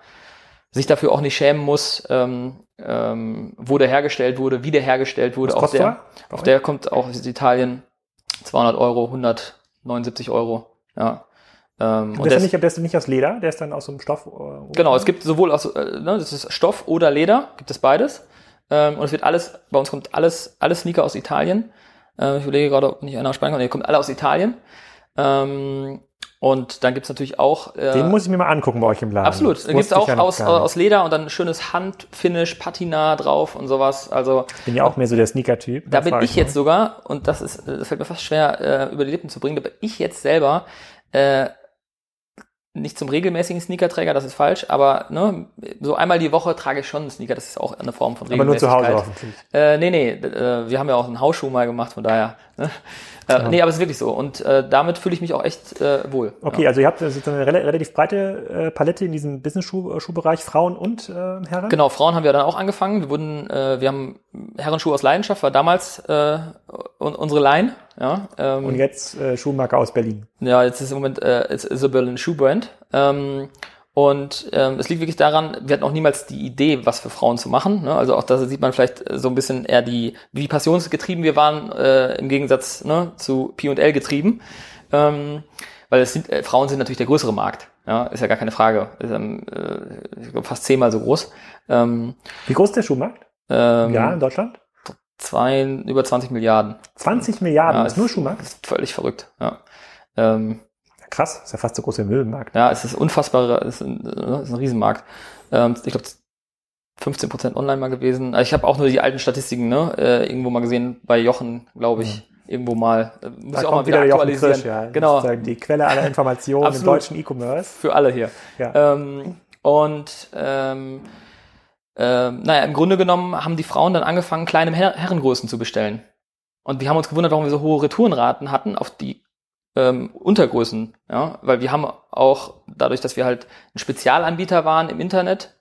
Speaker 2: sich dafür auch nicht schämen muss, ähm, ähm, wo der hergestellt wurde, wie der hergestellt wurde.
Speaker 1: Was
Speaker 2: Auf der,
Speaker 1: auf
Speaker 2: der kommt auch aus Italien 200 Euro, 179 Euro. Ja.
Speaker 1: Ähm, und, der, ist nicht, der ist nicht aus Leder, der ist dann aus so einem Stoff.
Speaker 2: Äh, genau, es gibt sowohl aus, äh, ne, das ist Stoff oder Leder, gibt es beides. Ähm, und es wird alles, bei uns kommt alles, alles Sneaker aus Italien. Äh, ich überlege gerade, ob nicht einer aus Spanien kommt. Nee, kommt alle aus Italien. Ähm, und dann gibt's natürlich auch.
Speaker 1: Äh, Den muss ich mir mal angucken bei euch im Laden.
Speaker 2: Absolut. Dann gibt's auch ja aus, aus Leder und dann schönes Handfinish, Patina drauf und sowas. Also
Speaker 1: ich bin ja auch mehr so der Sneaker-Typ.
Speaker 2: Da bin ich, ich jetzt sogar, und das ist, das fällt mir fast schwer, äh, über die Lippen zu bringen, da bin ich jetzt selber äh, nicht zum regelmäßigen Sneakerträger, das ist falsch, aber ne, so einmal die Woche trage ich schon einen Sneaker, das ist auch eine Form von
Speaker 1: Regelmäßigkeit. Aber nur zu Hause hoffentlich.
Speaker 2: Äh, nee, nee, äh, wir haben ja auch einen Hausschuh mal gemacht, von daher. Ne? Äh, nee, aber es ist wirklich so. Und äh, damit fühle ich mich auch echt äh, wohl.
Speaker 1: Okay, ja. also ihr habt sozusagen eine relativ breite äh, Palette in diesem Business-Schuhbereich, Frauen und äh, Herren?
Speaker 2: Genau, Frauen haben wir dann auch angefangen. Wir wurden, äh, wir haben Herrenschuhe aus Leidenschaft, war damals äh, unsere Line. Ja,
Speaker 1: ähm, und jetzt äh, Schuhmarke aus Berlin.
Speaker 2: Ja, jetzt ist im Moment äh, it's, it's a Berlin Shoe Brand. Ähm, und ähm, es liegt wirklich daran, wir hatten auch niemals die Idee, was für Frauen zu machen. Ne? Also auch da sieht man vielleicht so ein bisschen eher die, wie passionsgetrieben wir waren, äh, im Gegensatz ne, zu P&L getrieben. Ähm, weil es sind, äh, Frauen sind natürlich der größere Markt. Ja, ist ja gar keine Frage. Ist, ähm, äh, fast zehnmal so groß. Ähm,
Speaker 1: wie groß ist der Schuhmarkt?
Speaker 2: Ähm,
Speaker 1: ja, in Deutschland?
Speaker 2: Zwei, über 20 Milliarden.
Speaker 1: 20 Milliarden, ja, ist nur Schuhmarkt? Ist
Speaker 2: völlig verrückt, ja. Ähm,
Speaker 1: Krass, ist ja fast so groß wie ein Möbelmarkt.
Speaker 2: Ja, es ist unfassbar, es ist ein, ist ein Riesenmarkt. Ähm, ich glaube, 15% online mal gewesen. Also ich habe auch nur die alten Statistiken, ne? Äh, irgendwo mal gesehen bei Jochen, glaube ich. Mhm. Irgendwo mal.
Speaker 1: Äh, muss da ich auch mal wieder, wieder aktualisieren. Frisch, ja. Genau. Die Quelle aller Informationen im deutschen E-Commerce.
Speaker 2: Für alle hier. Ja. Ähm, und ähm, ähm, naja, im Grunde genommen haben die Frauen dann angefangen, kleine Her Herrengrößen zu bestellen. Und wir haben uns gewundert, warum wir so hohe Retourenraten hatten auf die ähm, Untergrößen. Ja? Weil wir haben auch, dadurch, dass wir halt ein Spezialanbieter waren im Internet,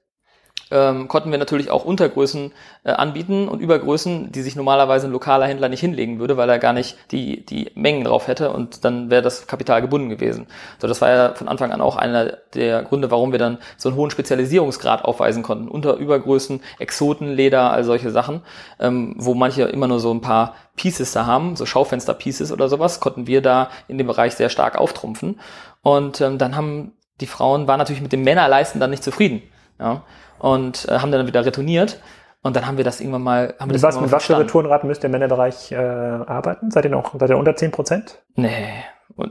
Speaker 2: ähm, konnten wir natürlich auch Untergrößen äh, anbieten und Übergrößen, die sich normalerweise ein lokaler Händler nicht hinlegen würde, weil er gar nicht die, die Mengen drauf hätte und dann wäre das Kapital gebunden gewesen. So, das war ja von Anfang an auch einer der Gründe, warum wir dann so einen hohen Spezialisierungsgrad aufweisen konnten. Unter Übergrößen, Exoten, Leder, all solche Sachen, ähm, wo manche immer nur so ein paar Pieces da haben, so Schaufenster-Pieces oder sowas, konnten wir da in dem Bereich sehr stark auftrumpfen. Und ähm, dann haben die Frauen, waren natürlich mit dem Männerleisten dann nicht zufrieden. Ja und äh, haben dann wieder retourniert. Und dann haben wir das irgendwann mal. Haben wir
Speaker 1: das
Speaker 2: was,
Speaker 1: mit was für Retourenraten müsst ihr im Männerbereich äh, arbeiten? Seid ihr noch seid ihr unter 10 Prozent?
Speaker 2: Nee,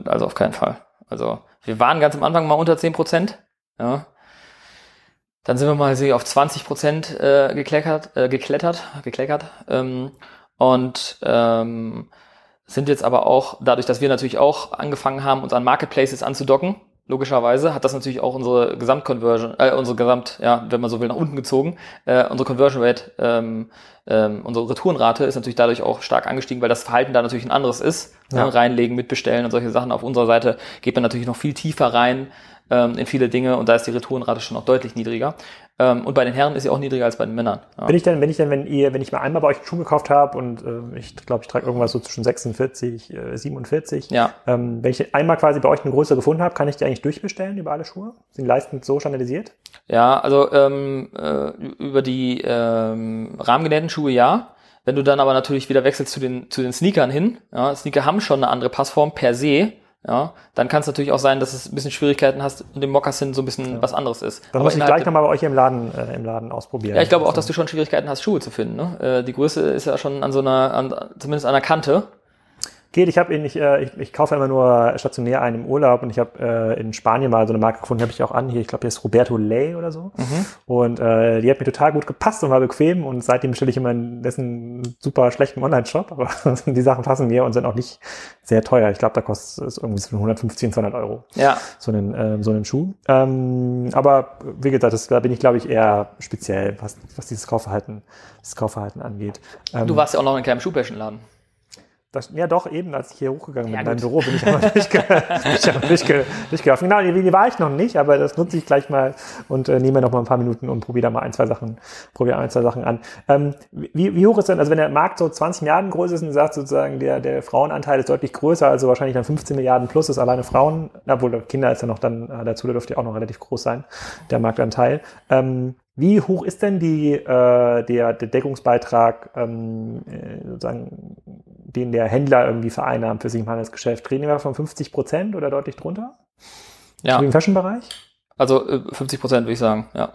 Speaker 2: also auf keinen Fall. Also wir waren ganz am Anfang mal unter 10 Prozent. Ja. Dann sind wir mal auf 20 Prozent äh, gekleckert, äh, geklettert, gekleckert. Ähm, und ähm, sind jetzt aber auch, dadurch, dass wir natürlich auch angefangen haben, uns an Marketplaces anzudocken, logischerweise hat das natürlich auch unsere Gesamtconversion, äh, unsere Gesamt, ja, wenn man so will, nach unten gezogen. Äh, unsere Conversion Rate, ähm, ähm, unsere Retourenrate ist natürlich dadurch auch stark angestiegen, weil das Verhalten da natürlich ein anderes ist. Ja. Ja, reinlegen, mitbestellen und solche Sachen. Auf unserer Seite geht man natürlich noch viel tiefer rein ähm, in viele Dinge und da ist die Retourenrate schon noch deutlich niedriger. Ähm, und bei den Herren ist sie auch niedriger als bei den Männern.
Speaker 1: Ja. Bin ich denn, wenn ich denn, wenn ihr, wenn ich mal einmal bei euch einen Schuh gekauft habe und äh, ich glaube, ich trage irgendwas so zwischen 46, äh, 47,
Speaker 2: ja.
Speaker 1: ähm, wenn ich einmal quasi bei euch eine Größe gefunden habe, kann ich die eigentlich durchbestellen über alle Schuhe? Sind die Leistend so standardisiert?
Speaker 2: Ja, also ähm, äh, über die ähm, rahmengenähten Schuhe ja. Wenn du dann aber natürlich wieder wechselst zu den, zu den Sneakern hin, ja, Sneaker haben schon eine andere Passform per se, ja, dann kann es natürlich auch sein, dass es ein bisschen Schwierigkeiten hast und dem Moccasin so ein bisschen ja. was anderes ist.
Speaker 1: Dann muss ich gleich nochmal bei euch im Laden, äh, im Laden ausprobieren.
Speaker 2: Ja, ich glaube auch, dass du schon Schwierigkeiten hast, Schuhe zu finden. Ne? Äh, die Größe ist ja schon an so einer, an, zumindest an der Kante
Speaker 1: geht. Ich habe ihn, ich, äh, ich, ich kaufe immer nur stationär einen im Urlaub und ich habe äh, in Spanien mal so eine Marke gefunden, habe ich auch an hier. Ich glaube, hier ist Roberto Ley oder so. Mhm. Und äh, die hat mir total gut gepasst und war bequem und seitdem bestelle ich immer in dessen super schlechten Online-Shop. Aber die Sachen passen mir und sind auch nicht sehr teuer. Ich glaube, da kostet es irgendwie zwischen 150 und 200 Euro.
Speaker 2: Ja.
Speaker 1: So einen, äh, so einen Schuh. Ähm, aber wie gesagt, das, da bin ich, glaube ich, eher speziell, was, was dieses Kaufverhalten, das Kaufverhalten angeht.
Speaker 2: Ähm, du warst ja auch noch in keinem Schuhbäschenladen.
Speaker 1: Das, ja, doch, eben, als ich hier hochgegangen bin ja, in mein Büro, bin ich aber durchgelaufen. Genau, die war ich noch nicht, aber das nutze ich gleich mal und äh, nehme noch mal ein paar Minuten und probiere da mal ein, zwei Sachen, probiere ein, zwei Sachen an. Ähm, wie, wie hoch ist denn, also wenn der Markt so 20 Milliarden groß ist und sagt sozusagen, der, der Frauenanteil ist deutlich größer, also wahrscheinlich dann 15 Milliarden plus ist alleine Frauen, obwohl Kinder ist ja noch dann äh, dazu, der dürfte ja auch noch relativ groß sein, der Marktanteil. Ähm, wie hoch ist denn die, äh, der, der Deckungsbeitrag, ähm, äh, sozusagen, den der Händler irgendwie vereinnahmt für sich im Handelsgeschäft? Reden wir von 50 Prozent oder deutlich drunter?
Speaker 2: Ja.
Speaker 1: Im Fashion-Bereich?
Speaker 2: Also 50 äh, Prozent würde ich sagen, ja.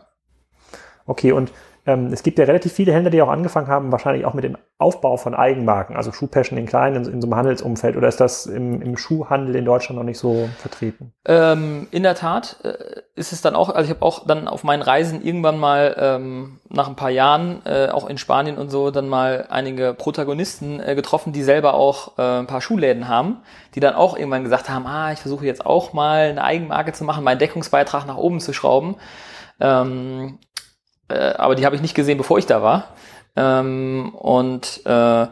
Speaker 1: Okay, und es gibt ja relativ viele Händler, die auch angefangen haben, wahrscheinlich auch mit dem Aufbau von Eigenmarken, also Schuhpassion in kleinen, in, in, so einem Handelsumfeld. Oder ist das im, im Schuhhandel in Deutschland noch nicht so vertreten?
Speaker 2: Ähm, in der Tat äh, ist es dann auch, also ich habe auch dann auf meinen Reisen irgendwann mal ähm, nach ein paar Jahren, äh, auch in Spanien und so, dann mal einige Protagonisten äh, getroffen, die selber auch äh, ein paar Schuhläden haben, die dann auch irgendwann gesagt haben, ah, ich versuche jetzt auch mal eine Eigenmarke zu machen, meinen Deckungsbeitrag nach oben zu schrauben. Ähm, äh, aber die habe ich nicht gesehen, bevor ich da war. Ähm, und äh,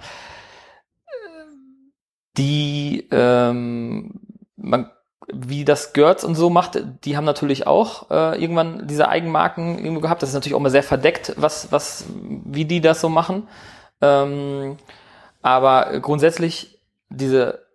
Speaker 2: die, ähm, man, wie das Görz und so macht, die haben natürlich auch äh, irgendwann diese Eigenmarken irgendwo gehabt. Das ist natürlich auch mal sehr verdeckt, was, was, wie die das so machen. Ähm, aber grundsätzlich diese,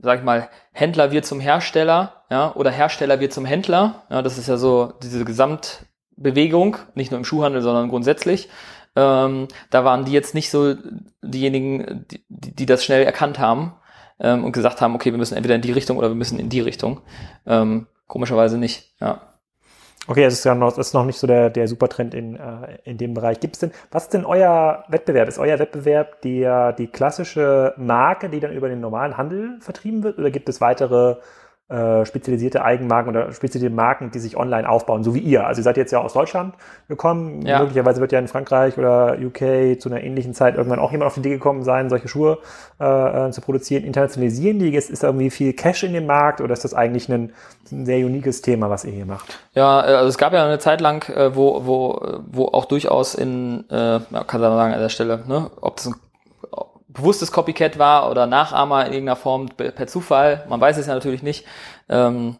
Speaker 2: sag ich mal, Händler wird zum Hersteller, ja, oder Hersteller wird zum Händler. Ja, das ist ja so diese Gesamt Bewegung, nicht nur im Schuhhandel, sondern grundsätzlich. Ähm, da waren die jetzt nicht so diejenigen, die, die das schnell erkannt haben ähm, und gesagt haben, okay, wir müssen entweder in die Richtung oder wir müssen in die Richtung. Ähm, komischerweise nicht, ja.
Speaker 1: Okay, es ist ja noch, ist noch nicht so der, der Supertrend in, äh, in dem Bereich. Gibt es denn, was ist denn euer Wettbewerb? Ist euer Wettbewerb die, die klassische Marke, die dann über den normalen Handel vertrieben wird? Oder gibt es weitere äh, spezialisierte Eigenmarken oder spezialisierte Marken, die sich online aufbauen, so wie ihr. Also ihr seid jetzt ja aus Deutschland gekommen. Ja. Möglicherweise wird ja in Frankreich oder UK zu einer ähnlichen Zeit irgendwann auch jemand auf die Idee gekommen sein, solche Schuhe äh, äh zu produzieren. Internationalisieren die? Ist, ist da irgendwie viel Cash in dem Markt oder ist das eigentlich ein, ein sehr uniques Thema, was ihr hier macht?
Speaker 2: Ja, äh, also es gab ja eine Zeit lang, äh, wo, wo, wo auch durchaus in, äh, kann man sagen an der Stelle, ne, ob das ein bewusstes Copycat war oder Nachahmer in irgendeiner Form per Zufall, man weiß es ja natürlich nicht, ähm,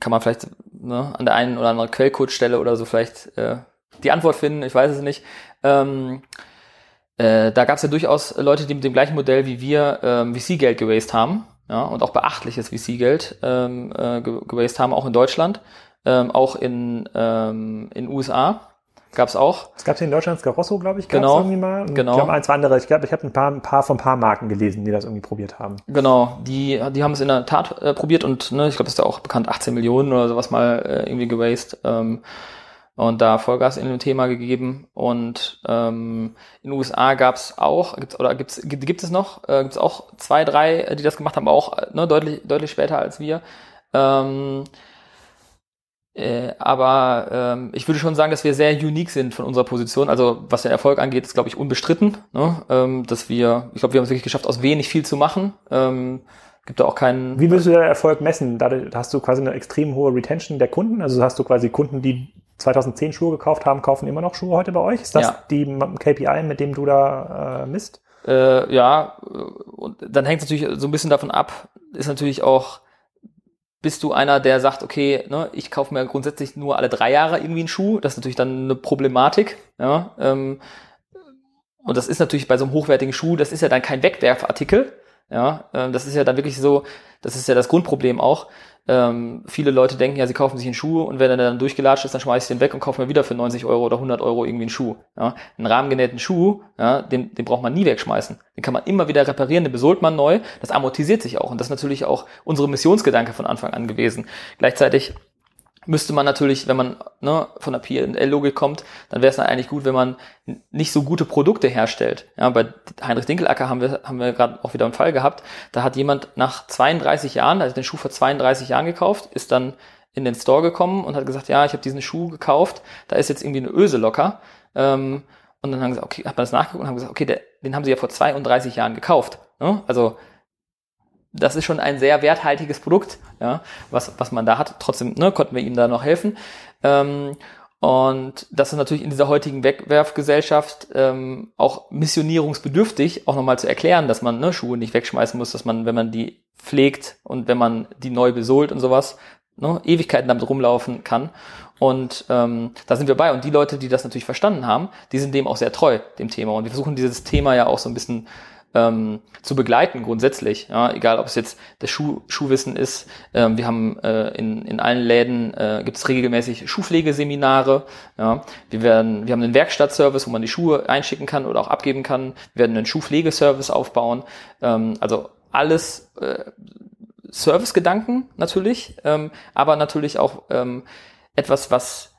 Speaker 2: kann man vielleicht ne, an der einen oder anderen Quellcode-Stelle oder so vielleicht äh, die Antwort finden, ich weiß es nicht. Ähm, äh, da gab es ja durchaus Leute, die mit dem gleichen Modell wie wir ähm, VC-Geld geraced haben, ja, und auch beachtliches VC-Geld ähm, äh, geraced haben, auch in Deutschland, ähm, auch in ähm, USA. Gab's auch.
Speaker 1: Es gab hier in Deutschland Scarosso, glaube ich,
Speaker 2: gab's genau,
Speaker 1: irgendwie mal.
Speaker 2: Und genau.
Speaker 1: Ich glaube, ein, zwei andere. Ich glaube, ich habe ein paar, ein paar von ein paar Marken gelesen, die das irgendwie probiert haben.
Speaker 2: Genau, die, die haben es in der Tat äh, probiert und ne, ich glaube, das ist ja auch bekannt, 18 Millionen oder sowas mal äh, irgendwie gewastet. Ähm, und da Vollgas in dem Thema gegeben. Und ähm, in den USA gab's auch, gibt's, oder gibt's, gibt, gibt es noch, äh, gibt's auch zwei, drei, die das gemacht haben, aber auch äh, ne, deutlich, deutlich später als wir. Ähm, äh, aber ähm, ich würde schon sagen, dass wir sehr unique sind von unserer Position. Also was den Erfolg angeht, ist, glaube ich, unbestritten. Ne? Ähm, dass wir, ich glaube, wir haben es wirklich geschafft, aus wenig viel zu machen. Ähm, gibt da auch keinen.
Speaker 1: Wie würdest du den Erfolg messen? Da hast du quasi eine extrem hohe Retention der Kunden. Also hast du quasi Kunden, die 2010 Schuhe gekauft haben, kaufen immer noch Schuhe heute bei euch. Ist das ja. die KPI, mit dem du da äh, misst?
Speaker 2: Äh, ja, und dann hängt es natürlich so ein bisschen davon ab, ist natürlich auch bist du einer, der sagt, okay, ne, ich kaufe mir grundsätzlich nur alle drei Jahre irgendwie einen Schuh. Das ist natürlich dann eine Problematik. Ja, ähm, und das ist natürlich bei so einem hochwertigen Schuh, das ist ja dann kein Wegwerfartikel. Ja, ähm, das ist ja dann wirklich so, das ist ja das Grundproblem auch. Ähm, viele Leute denken ja, sie kaufen sich einen Schuh und wenn er dann durchgelatscht ist, dann schmeiße ich den weg und kaufe mir wieder für 90 Euro oder 100 Euro irgendwie einen Schuh. Ja? Einen rahmengenähten Schuh, ja, den, den braucht man nie wegschmeißen. Den kann man immer wieder reparieren, den besohlt man neu. Das amortisiert sich auch und das ist natürlich auch unsere Missionsgedanke von Anfang an gewesen. Gleichzeitig müsste man natürlich, wenn man ne, von der P&L-Logik kommt, dann wäre es eigentlich gut, wenn man nicht so gute Produkte herstellt. Ja, bei Heinrich Dinkelacker haben wir, haben wir gerade auch wieder einen Fall gehabt. Da hat jemand nach 32 Jahren, also den Schuh vor 32 Jahren gekauft, ist dann in den Store gekommen und hat gesagt, ja, ich habe diesen Schuh gekauft, da ist jetzt irgendwie eine Öse locker. Ähm, und dann haben gesagt, okay, hat man das nachgeguckt und haben gesagt, okay, der, den haben sie ja vor 32 Jahren gekauft. Ne? Also das ist schon ein sehr werthaltiges Produkt, ja, was, was man da hat. Trotzdem ne, konnten wir ihm da noch helfen. Ähm, und das ist natürlich in dieser heutigen Wegwerfgesellschaft ähm, auch missionierungsbedürftig, auch nochmal zu erklären, dass man ne, Schuhe nicht wegschmeißen muss, dass man, wenn man die pflegt und wenn man die neu besohlt und sowas, ne, Ewigkeiten damit rumlaufen kann. Und ähm, da sind wir bei. Und die Leute, die das natürlich verstanden haben, die sind dem auch sehr treu, dem Thema. Und wir versuchen dieses Thema ja auch so ein bisschen ähm, zu begleiten grundsätzlich. Ja, egal, ob es jetzt das Schuh, Schuhwissen ist. Ähm, wir haben äh, in, in allen Läden äh, gibt es regelmäßig Schuhpflegeseminare. Ja, wir werden, wir haben einen Werkstattservice, wo man die Schuhe einschicken kann oder auch abgeben kann. Wir werden einen Schuhpflegeservice aufbauen. Ähm, also alles äh, Servicegedanken natürlich, ähm, aber natürlich auch ähm, etwas, was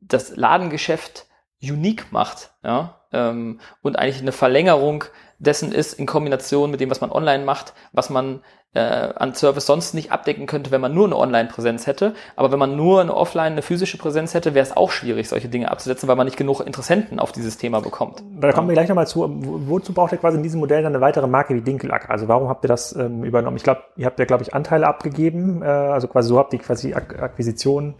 Speaker 2: das Ladengeschäft unique macht, ja, ähm, und eigentlich eine Verlängerung dessen ist in Kombination mit dem, was man online macht, was man äh, an Service sonst nicht abdecken könnte, wenn man nur eine Online-Präsenz hätte. Aber wenn man nur eine Offline, eine physische Präsenz hätte, wäre es auch schwierig, solche Dinge abzusetzen, weil man nicht genug Interessenten auf dieses Thema bekommt.
Speaker 1: Da kommen wir gleich nochmal zu. Wozu braucht ihr quasi in diesem Modell dann eine weitere Marke wie Dinkelack? Also warum habt ihr das ähm, übernommen? Ich glaube, ihr habt ja, glaube ich, Anteile abgegeben. Äh, also quasi so habt ihr quasi Ak Akquisition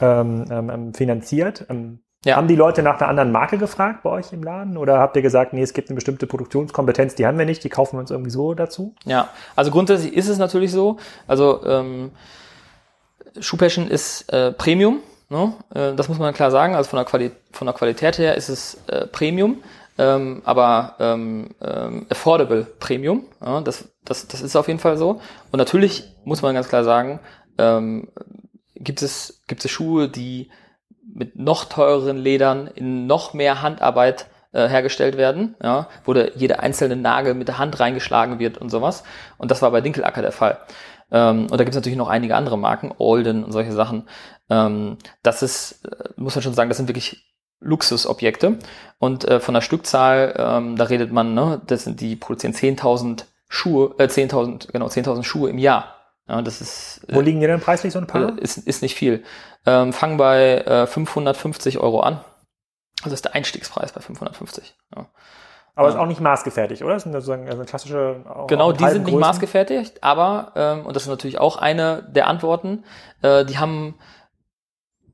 Speaker 1: ähm, ähm, finanziert. Ähm, ja. Haben die Leute nach einer anderen Marke gefragt bei euch im Laden oder habt ihr gesagt, nee, es gibt eine bestimmte Produktionskompetenz, die haben wir nicht, die kaufen wir uns irgendwie so dazu?
Speaker 2: Ja, also grundsätzlich ist es natürlich so. Also ähm, Shoe Passion ist äh, Premium, ne? äh, das muss man klar sagen. Also von der, Quali von der Qualität her ist es äh, Premium, ähm, aber ähm, ähm, affordable Premium. Ja? Das, das, das ist auf jeden Fall so. Und natürlich muss man ganz klar sagen, ähm, gibt es gibt es Schuhe, die mit noch teureren Ledern in noch mehr Handarbeit äh, hergestellt werden, ja, wo der, jeder einzelne Nagel mit der Hand reingeschlagen wird und sowas. Und das war bei Dinkelacker der Fall. Ähm, und da gibt es natürlich noch einige andere Marken, Olden und solche Sachen. Ähm, das ist, äh, muss man schon sagen, das sind wirklich Luxusobjekte. Und äh, von der Stückzahl, ähm, da redet man, ne, das sind die produzieren 10.000 Schuhe, äh, 10.000, genau, 10.000 Schuhe im Jahr. Ja, das ist.
Speaker 1: Wo liegen die denn preislich so ein paar?
Speaker 2: Äh, ist, ist nicht viel. Ähm, fangen bei äh, 550 Euro an. Also ist der Einstiegspreis bei 550. Ja.
Speaker 1: Aber ist auch nicht maßgefertigt, oder? Das sind sozusagen also klassische.
Speaker 2: Genau, die sind nicht maßgefertigt, aber, ähm, und das ist natürlich auch eine der Antworten, äh, die haben,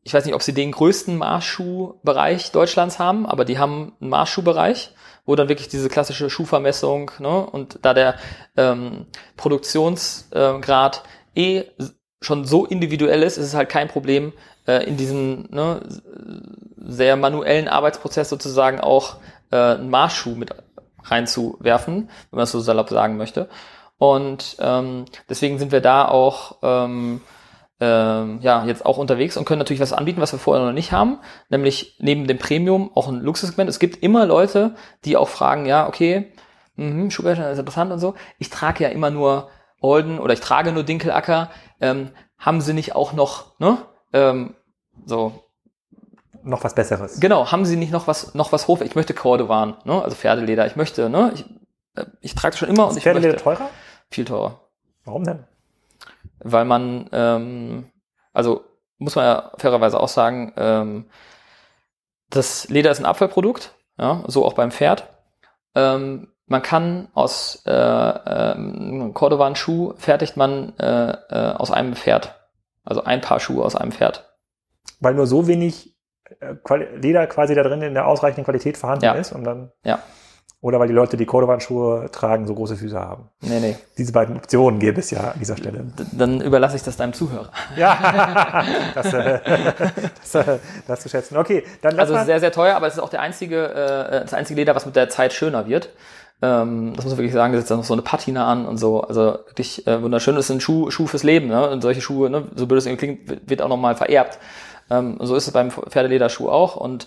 Speaker 2: ich weiß nicht, ob sie den größten Marschschuhbereich Deutschlands haben, aber die haben einen Marschschuhbereich, wo dann wirklich diese klassische Schuhvermessung, ne, und da der ähm, Produktionsgrad äh, eh schon so individuell ist, ist es halt kein Problem, äh, in diesen ne, sehr manuellen Arbeitsprozess sozusagen auch äh, einen Marschschuh mit reinzuwerfen, wenn man es so salopp sagen möchte. Und ähm, deswegen sind wir da auch ähm, ähm, ja jetzt auch unterwegs und können natürlich was anbieten, was wir vorher noch nicht haben, nämlich neben dem Premium auch ein Luxussegment. Es gibt immer Leute, die auch fragen, ja, okay, mh, Schuhhersteller ist interessant und so. Ich trage ja immer nur Olden oder ich trage nur Dinkelacker. Ähm, haben sie nicht auch noch, ne? Ähm, so
Speaker 1: noch was Besseres.
Speaker 2: Genau, haben Sie nicht noch was, noch was hoch? Ich möchte Cordovan, ne? also Pferdeleder. Ich möchte, ne? Ich, äh, ich trage schon immer.
Speaker 1: Ist und Pferdeleder möchte, teurer?
Speaker 2: Viel teurer.
Speaker 1: Warum denn?
Speaker 2: Weil man, ähm, also muss man ja fairerweise auch sagen, ähm, das Leder ist ein Abfallprodukt, ja, so auch beim Pferd. Ähm, man kann aus äh, äh, Cordovan-Schuh fertigt man äh, äh, aus einem Pferd. Also ein Paar Schuhe aus einem Pferd.
Speaker 1: Weil nur so wenig äh, Leder quasi da drin in der ausreichenden Qualität vorhanden ja. ist und dann.
Speaker 2: Ja.
Speaker 1: Oder weil die Leute, die Cordovan-Schuhe tragen, so große Füße haben.
Speaker 2: Nee, nee.
Speaker 1: Diese beiden Optionen gäbe es ja an dieser Stelle.
Speaker 2: Dann überlasse ich das deinem Zuhörer.
Speaker 1: Ja, das, äh, das, äh, das zu schätzen. Okay, dann
Speaker 2: lass Also mal. sehr, sehr teuer, aber es ist auch der einzige, äh, das einzige Leder, was mit der Zeit schöner wird. Ähm, das muss man wirklich sagen, da sitzt dann noch so eine Patina an und so. Also wirklich äh, wunderschön. Das ist ein Schuh, Schuh fürs Leben. Ne? Und solche Schuhe, ne? so blöd es irgendwie klingt, wird auch nochmal vererbt. Ähm, so ist es beim Pferdelederschuh auch. Und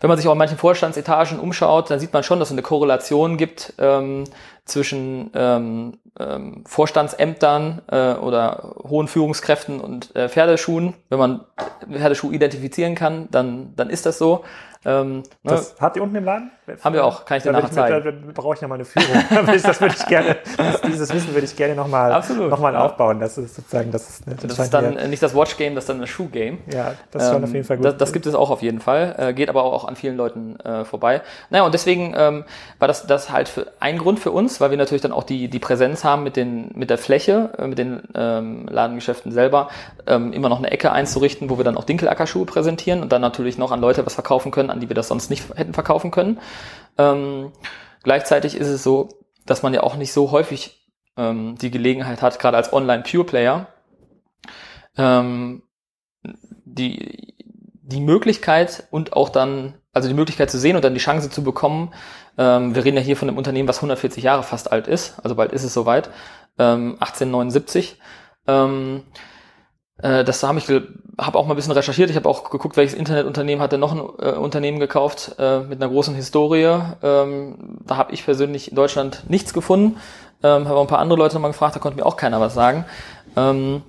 Speaker 2: wenn man sich auch in manchen Vorstandsetagen umschaut, dann sieht man schon, dass es eine Korrelation gibt ähm, zwischen ähm, ähm, Vorstandsämtern äh, oder hohen Führungskräften und äh, Pferdeschuhen. Wenn man Pferdeschuh identifizieren kann, dann, dann ist das so.
Speaker 1: Ähm, ne? das habt ihr unten im Laden?
Speaker 2: Haben wir auch, kann ich dir nachher zeigen.
Speaker 1: Da, da brauche ich ja mal eine Führung. das würde ich gerne, das, dieses Wissen würde ich gerne nochmal noch mal ja. aufbauen. Das ist sozusagen, das ist,
Speaker 2: das, das ist dann hier. nicht das Watch-Game, das ist dann das Schuh-Game.
Speaker 1: Ja, das ist ähm, schon auf jeden Fall
Speaker 2: gut. Das, das, gibt es auch auf jeden Fall, äh, geht aber auch an vielen Leuten äh, vorbei. Naja, und deswegen ähm, war das, das halt für, ein Grund für uns, weil wir natürlich dann auch die, die Präsenz haben mit, den, mit der Fläche, äh, mit den ähm, Ladengeschäften selber, ähm, immer noch eine Ecke einzurichten, wo wir dann auch Dinkelackerschuhe präsentieren und dann natürlich noch an Leute was verkaufen können, an die wir das sonst nicht hätten verkaufen können. Ähm, gleichzeitig ist es so, dass man ja auch nicht so häufig ähm, die Gelegenheit hat, gerade als Online-Pure-Player, ähm, die, die Möglichkeit und auch dann, also die Möglichkeit zu sehen und dann die Chance zu bekommen, ähm, wir reden ja hier von einem Unternehmen, was 140 Jahre fast alt ist, also bald ist es soweit, ähm, 1879, ähm, äh, das habe ich habe auch mal ein bisschen recherchiert. Ich habe auch geguckt, welches Internetunternehmen hat denn noch ein äh, Unternehmen gekauft äh, mit einer großen Historie. Ähm, da habe ich persönlich in Deutschland nichts gefunden. Ähm, habe auch ein paar andere Leute nochmal gefragt, da konnte mir auch keiner was sagen. Ähm,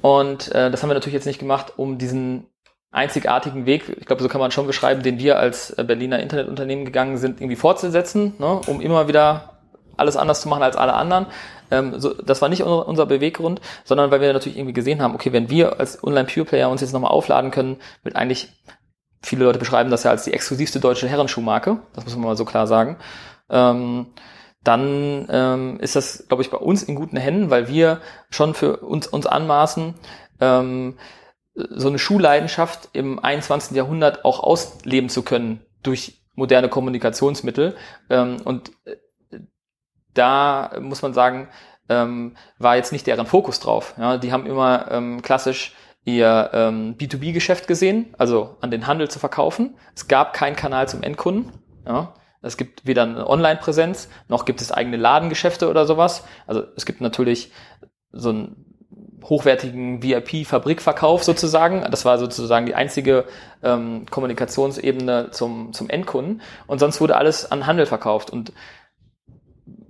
Speaker 2: und äh, das haben wir natürlich jetzt nicht gemacht, um diesen einzigartigen Weg, ich glaube, so kann man schon beschreiben, den wir als äh, Berliner Internetunternehmen gegangen sind, irgendwie fortzusetzen, ne, um immer wieder alles anders zu machen als alle anderen. Ähm, so, das war nicht unser, unser Beweggrund, sondern weil wir natürlich irgendwie gesehen haben, okay, wenn wir als Online-Pure-Player uns jetzt nochmal aufladen können mit eigentlich, viele Leute beschreiben das ja als die exklusivste deutsche Herrenschuhmarke, das muss man mal so klar sagen, ähm, dann ähm, ist das, glaube ich, bei uns in guten Händen, weil wir schon für uns, uns anmaßen, ähm, so eine Schuhleidenschaft im 21. Jahrhundert auch ausleben zu können durch moderne Kommunikationsmittel. Ähm, und äh, da muss man sagen, ähm, war jetzt nicht deren Fokus drauf. Ja, die haben immer ähm, klassisch ihr ähm, B2B-Geschäft gesehen, also an den Handel zu verkaufen. Es gab keinen Kanal zum Endkunden. Ja. Es gibt weder eine Online-Präsenz, noch gibt es eigene Ladengeschäfte oder sowas. Also es gibt natürlich so einen hochwertigen VIP-Fabrikverkauf sozusagen. Das war sozusagen die einzige ähm, Kommunikationsebene zum, zum Endkunden. Und sonst wurde alles an Handel verkauft. Und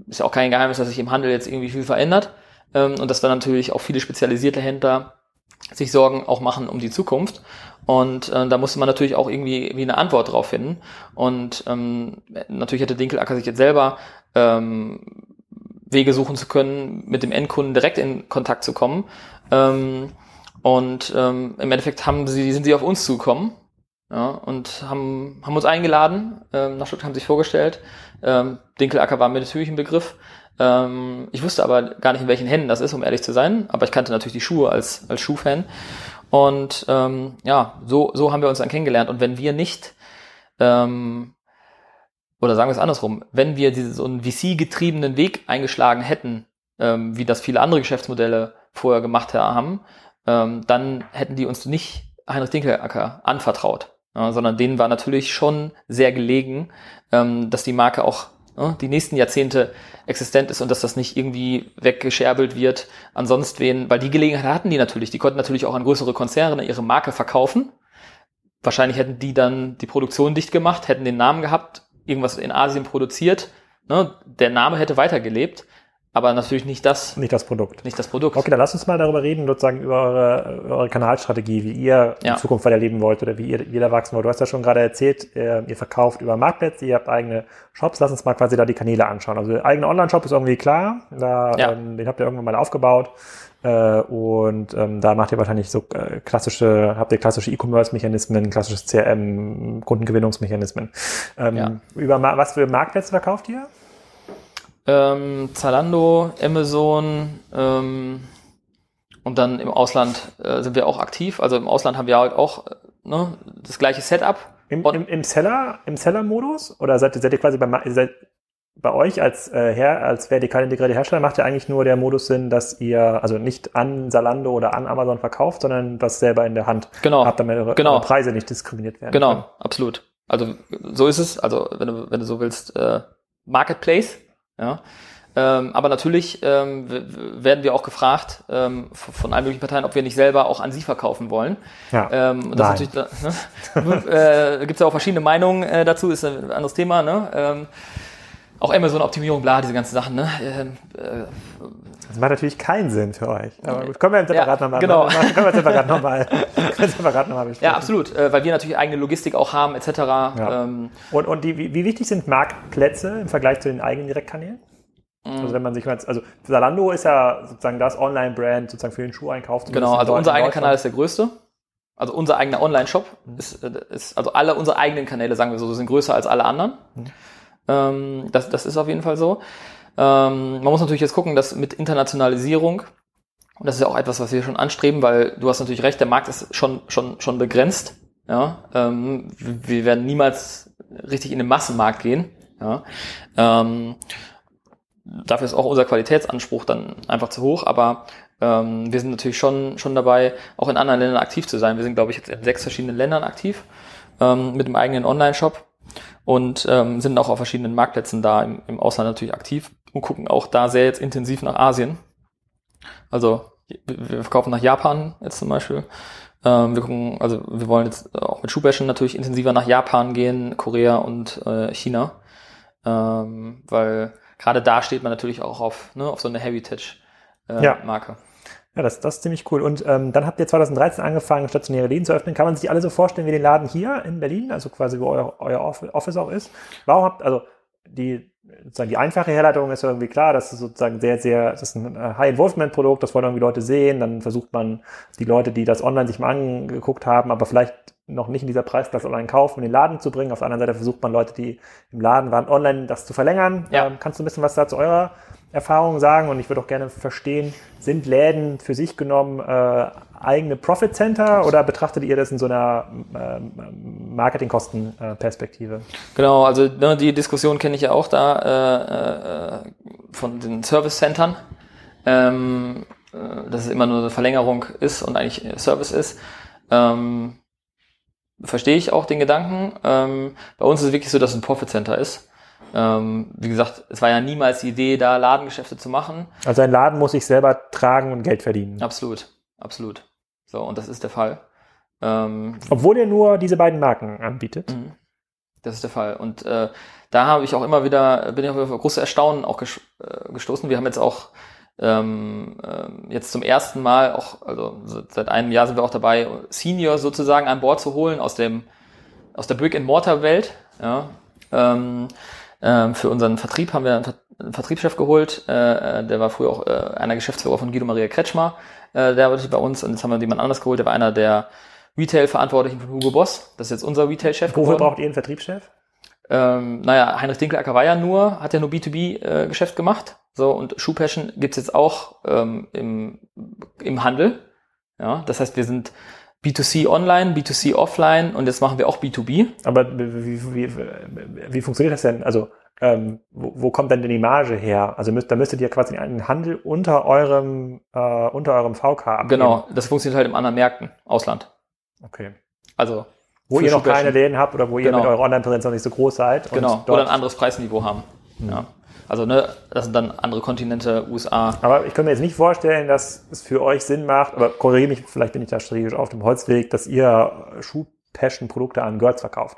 Speaker 2: ist ja auch kein Geheimnis, dass sich im Handel jetzt irgendwie viel verändert ähm, und dass dann natürlich auch viele spezialisierte Händler sich Sorgen auch machen um die Zukunft. Und äh, da musste man natürlich auch irgendwie wie eine Antwort drauf finden. Und ähm, natürlich hätte Dinkelacker sich jetzt selber ähm, Wege suchen zu können, mit dem Endkunden direkt in Kontakt zu kommen. Ähm, und ähm, im Endeffekt haben sie, sind sie auf uns zugekommen ja, und haben, haben uns eingeladen, ähm, nach Stuttgart haben sich vorgestellt. Ähm, Dinkelacker war mir natürlich ein Begriff. Ähm, ich wusste aber gar nicht, in welchen Händen das ist, um ehrlich zu sein. Aber ich kannte natürlich die Schuhe als, als Schuhfan. Und ähm, ja, so, so haben wir uns dann kennengelernt. Und wenn wir nicht, ähm, oder sagen wir es andersrum, wenn wir diesen so einen VC-getriebenen Weg eingeschlagen hätten, ähm, wie das viele andere Geschäftsmodelle vorher gemacht haben, ähm, dann hätten die uns nicht Heinrich Dinkelacker anvertraut. Ja, sondern denen war natürlich schon sehr gelegen, ähm, dass die Marke auch ja, die nächsten Jahrzehnte existent ist und dass das nicht irgendwie weggescherbelt wird ansonsten wen, weil die Gelegenheit hatten die natürlich. Die konnten natürlich auch an größere Konzerne ihre Marke verkaufen. Wahrscheinlich hätten die dann die Produktion dicht gemacht, hätten den Namen gehabt, irgendwas in Asien produziert. Ne? Der Name hätte weitergelebt aber natürlich nicht das.
Speaker 1: Nicht das Produkt.
Speaker 2: Nicht das Produkt.
Speaker 1: Okay, dann lass uns mal darüber reden, sozusagen über eure, eure Kanalstrategie, wie ihr ja. in Zukunft weiterleben wollt oder wie ihr, wie ihr da wachsen wollt. Du hast ja schon gerade erzählt, ihr verkauft über Marktplätze, ihr habt eigene Shops. Lass uns mal quasi da die Kanäle anschauen. Also eigene Online-Shop ist irgendwie klar. Da, ja. ähm, den habt ihr irgendwann mal aufgebaut. Äh, und ähm, da macht ihr wahrscheinlich so äh, klassische, habt ihr klassische E-Commerce-Mechanismen, klassisches CRM, Kundengewinnungsmechanismen. Ähm, ja. Über was für Marktplätze verkauft ihr?
Speaker 2: Ähm, Zalando, Amazon ähm, und dann im Ausland äh, sind wir auch aktiv. Also im Ausland haben wir halt auch äh, ne, das gleiche Setup.
Speaker 1: Im, im, im Seller, im Seller-Modus? Oder seid, seid ihr quasi bei, seid, bei euch als, äh, Her, als vertikal integrierter Hersteller macht ja eigentlich nur der Modus Sinn, dass ihr also nicht an Zalando oder an Amazon verkauft, sondern das selber in der Hand
Speaker 2: genau.
Speaker 1: habt, damit eure,
Speaker 2: genau.
Speaker 1: Preise nicht diskriminiert werden.
Speaker 2: Genau, können. absolut. Also so ist es. Also wenn du, wenn du so willst, äh, Marketplace, ja? Ähm, aber natürlich ähm, werden wir auch gefragt ähm, von allen möglichen Parteien, ob wir nicht selber auch an sie verkaufen wollen. Ja. Ähm, das Nein. ist natürlich, ne? äh, gibt es ja auch verschiedene Meinungen äh, dazu, ist ein anderes Thema. Ne? Ähm, auch Amazon-Optimierung, bla, diese ganzen Sachen. Ne? Ähm,
Speaker 1: äh, das macht natürlich keinen Sinn für euch. Aber gut, können wir separat
Speaker 2: ja,
Speaker 1: nochmal
Speaker 2: genau.
Speaker 1: können wir separat nochmal separat
Speaker 2: noch besprechen. Ja, absolut, äh, weil wir natürlich eigene Logistik auch haben, etc. Ja.
Speaker 1: Ähm, und und die, wie, wie wichtig sind Marktplätze im Vergleich zu den eigenen Direktkanälen? Mhm. Also wenn man sich mal, also Zalando ist ja sozusagen das Online-Brand sozusagen für den Schuheinkauf.
Speaker 2: Genau, also unser eigener Kanal ist der größte. Also unser eigener Online-Shop mhm. ist, äh, ist, also alle unsere eigenen Kanäle, sagen wir so, sind größer als alle anderen. Mhm. Ähm, das, das ist auf jeden Fall so. Ähm, man muss natürlich jetzt gucken, dass mit Internationalisierung, und das ist ja auch etwas, was wir schon anstreben, weil du hast natürlich recht, der Markt ist schon, schon, schon begrenzt. Ja, ähm, wir werden niemals richtig in den Massenmarkt gehen. Ja, ähm, dafür ist auch unser Qualitätsanspruch dann einfach zu hoch, aber ähm, wir sind natürlich schon, schon dabei, auch in anderen Ländern aktiv zu sein. Wir sind, glaube ich, jetzt in sechs verschiedenen Ländern aktiv ähm, mit dem eigenen Online-Shop und ähm, sind auch auf verschiedenen Marktplätzen da im, im Ausland natürlich aktiv und gucken auch da sehr jetzt intensiv nach Asien. Also wir verkaufen nach Japan jetzt zum Beispiel. Ähm, wir gucken, also wir wollen jetzt auch mit Schuhbäschen natürlich intensiver nach Japan gehen, Korea und äh, China, ähm, weil gerade da steht man natürlich auch auf, ne, auf so eine Heritage-Marke. Äh, ja.
Speaker 1: Ja, das, das ist ziemlich cool. Und ähm, dann habt ihr 2013 angefangen, stationäre Läden zu öffnen. Kann man sich alle so vorstellen wie den Laden hier in Berlin, also quasi wo euer, euer Office auch ist? Warum habt, also die, sozusagen die einfache Herleitung ist irgendwie klar, das ist sozusagen sehr, sehr, das ist ein äh, High-Involvement-Produkt, das wollen irgendwie Leute sehen, dann versucht man die Leute, die das online sich mal angeguckt haben, aber vielleicht noch nicht in dieser Preisklasse online kaufen, in den Laden zu bringen. Auf der anderen Seite versucht man Leute, die im Laden waren, online das zu verlängern. Ja. Ähm, kannst du ein bisschen was da zu eurer Erfahrung sagen und ich würde auch gerne verstehen, sind Läden für sich genommen äh, eigene Profit Center oder betrachtet ihr das in so einer äh, Marketingkostenperspektive?
Speaker 2: Genau, also ne, die Diskussion kenne ich ja auch da äh, äh, von den Service Centern, ähm, äh, dass es immer nur eine Verlängerung ist und eigentlich Service ist. Ähm, verstehe ich auch den Gedanken. Ähm, bei uns ist es wirklich so, dass es ein Profit Center ist. Ähm, wie gesagt, es war ja niemals die Idee, da Ladengeschäfte zu machen.
Speaker 1: Also ein Laden muss sich selber tragen und Geld verdienen.
Speaker 2: Absolut, absolut. So, und das ist der Fall. Ähm,
Speaker 1: Obwohl er nur diese beiden Marken anbietet. Mhm.
Speaker 2: Das ist der Fall. Und äh, da habe ich auch immer wieder, bin ich auf große Erstaunen auch äh, gestoßen. Wir haben jetzt auch ähm, äh, jetzt zum ersten Mal auch, also seit einem Jahr sind wir auch dabei, Senior sozusagen an Bord zu holen aus dem aus der Brick and Mortar Welt. Ja, ähm, Ähm, für unseren Vertrieb haben wir einen, Ver einen Vertriebschef geholt, äh, der war früher auch äh, einer Geschäftsführer von Guido Maria Kretschmer, äh, der arbeitet bei uns und jetzt haben wir jemand anders geholt, der war einer der Retail-Verantwortlichen von Hugo Boss. Das ist jetzt unser Retail-Chef.
Speaker 1: Wofür braucht ihr einen Vertriebschef?
Speaker 2: Ähm, naja, Heinrich Dinkelacker war ja nur, hat ja nur B2B-Geschäft äh, gemacht. So, und Shoe Passion gibt's jetzt auch ähm, im, im Handel. Ja, das heißt, wir sind B2C online, B2C offline und jetzt machen wir auch B2B.
Speaker 1: Aber wie, wie, wie funktioniert das denn? Also ähm, wo, wo kommt denn die Marge her? Also müsst, da müsstet ihr quasi einen Handel unter eurem äh, unter eurem VK abgeben.
Speaker 2: Genau, das funktioniert halt im anderen Märkten, Ausland.
Speaker 1: Okay.
Speaker 2: Also
Speaker 1: wo ihr noch keine Läden habt oder wo ihr
Speaker 2: Genau.
Speaker 1: mit eurer Online-Präsenz noch nicht so groß seid.
Speaker 2: genau, oder ein anderes Preisniveau haben. Ja. Also ne, das sind dann andere Kontinente, USA.
Speaker 1: aber ich kann mir jetzt nicht vorstellen, dass es für euch Sinn macht, aber korrigiere mich, vielleicht bin ich da strategisch auf dem Holzweg, dass ihr Schuh-Passion-Produkte an Girls verkauft.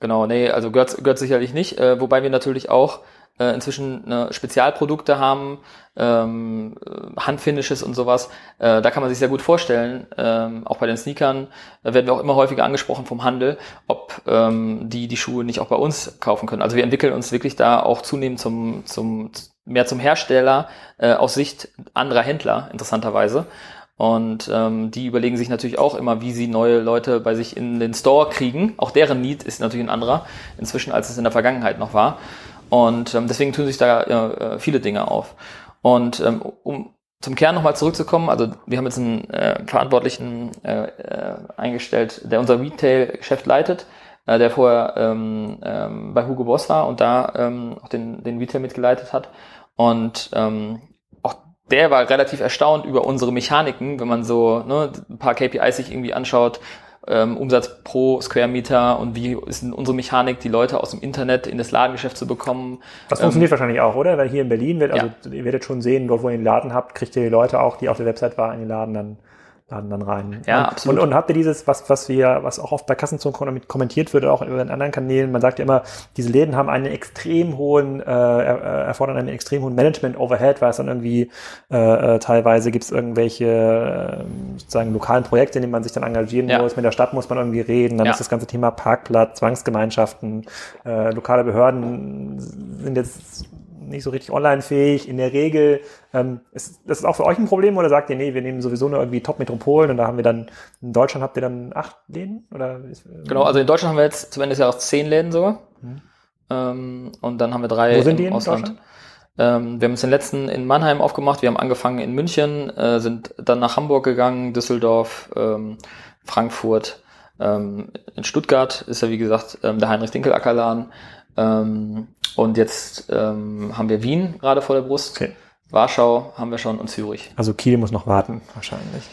Speaker 2: Genau, nee, also gehört, gehört sicherlich nicht, äh, wobei wir natürlich auch äh, inzwischen ne, Spezialprodukte haben, ähm, äh, Handfinishes und sowas. Äh, da kann man sich sehr gut vorstellen, ähm, auch bei den Sneakern äh, werden wir auch immer häufiger angesprochen vom Handel, ob ähm, die die Schuhe nicht auch bei uns kaufen können. Also wir entwickeln uns wirklich da auch zunehmend zum, zum mehr zum Hersteller äh, aus Sicht anderer Händler, interessanterweise. Und ähm, die überlegen sich natürlich auch immer, wie sie neue Leute bei sich in den Store kriegen. Auch deren Need ist natürlich ein anderer inzwischen, als es in der Vergangenheit noch war. Und ähm, deswegen tun sich da äh, viele Dinge auf. Und ähm, um zum Kern nochmal zurückzukommen, also wir haben jetzt einen äh, Verantwortlichen äh, äh, eingestellt, der unser Retail-Geschäft leitet, äh, der vorher ähm, ähm, bei Hugo Boss war und da ähm, auch den, den Retail mitgeleitet hat. Und ähm, auch der war relativ erstaunt über unsere Mechaniken, wenn man so ne, ein paar KPIs sich irgendwie anschaut, ähm, Umsatz pro Square Meter und wie ist denn unsere Mechanik, die Leute aus dem Internet in das Ladengeschäft zu bekommen.
Speaker 1: Das funktioniert wahrscheinlich auch, oder? Weil hier in Berlin wird, also
Speaker 2: Ja.
Speaker 1: ihr werdet schon sehen, dort wo ihr den Laden habt, kriegt ihr die Leute auch, die auf der Website waren, in den Laden dann, Laden dann rein.
Speaker 2: Ja,
Speaker 1: und,
Speaker 2: absolut.
Speaker 1: Und, und habt ihr dieses, was, was wir, was auch oft bei Kassenzone kommentiert wird, auch über den anderen Kanälen, man sagt ja immer, diese Läden haben einen extrem hohen, äh, äh, erfordern einen extrem hohen Management-Overhead, weil es dann irgendwie äh, äh, teilweise gibt es irgendwelche äh, sozusagen lokalen Projekte, in denen man sich dann engagieren
Speaker 2: Ja.
Speaker 1: muss, mit der Stadt muss man irgendwie reden, dann
Speaker 2: Ja.
Speaker 1: ist das ganze Thema Parkplatz, Zwangsgemeinschaften, äh, lokale Behörden sind jetzt nicht so richtig online-fähig. In der Regel, ähm, ist das ist auch für euch ein Problem oder sagt ihr, nee, wir nehmen sowieso nur irgendwie Top-Metropolen und da haben wir dann, in Deutschland habt ihr dann acht Läden? Oder äh,
Speaker 2: Genau, also in Deutschland haben wir jetzt zum Ende des Jahres zehn Läden sogar. Ähm, und dann haben wir drei
Speaker 1: Wo sind die in
Speaker 2: Ausland.
Speaker 1: Deutschland?
Speaker 2: Ähm, wir haben uns den letzten in Mannheim aufgemacht. Wir haben angefangen in München, äh, sind dann nach Hamburg gegangen, Düsseldorf, ähm, Frankfurt. Ähm, in Stuttgart ist ja wie gesagt ähm, der Heinrich Dinkelacker Laden. Ähm, und jetzt ähm, haben wir Wien gerade vor der Brust.
Speaker 1: Okay.
Speaker 2: Warschau haben wir schon und Zürich.
Speaker 1: Also Kiel muss noch warten, wahrscheinlich.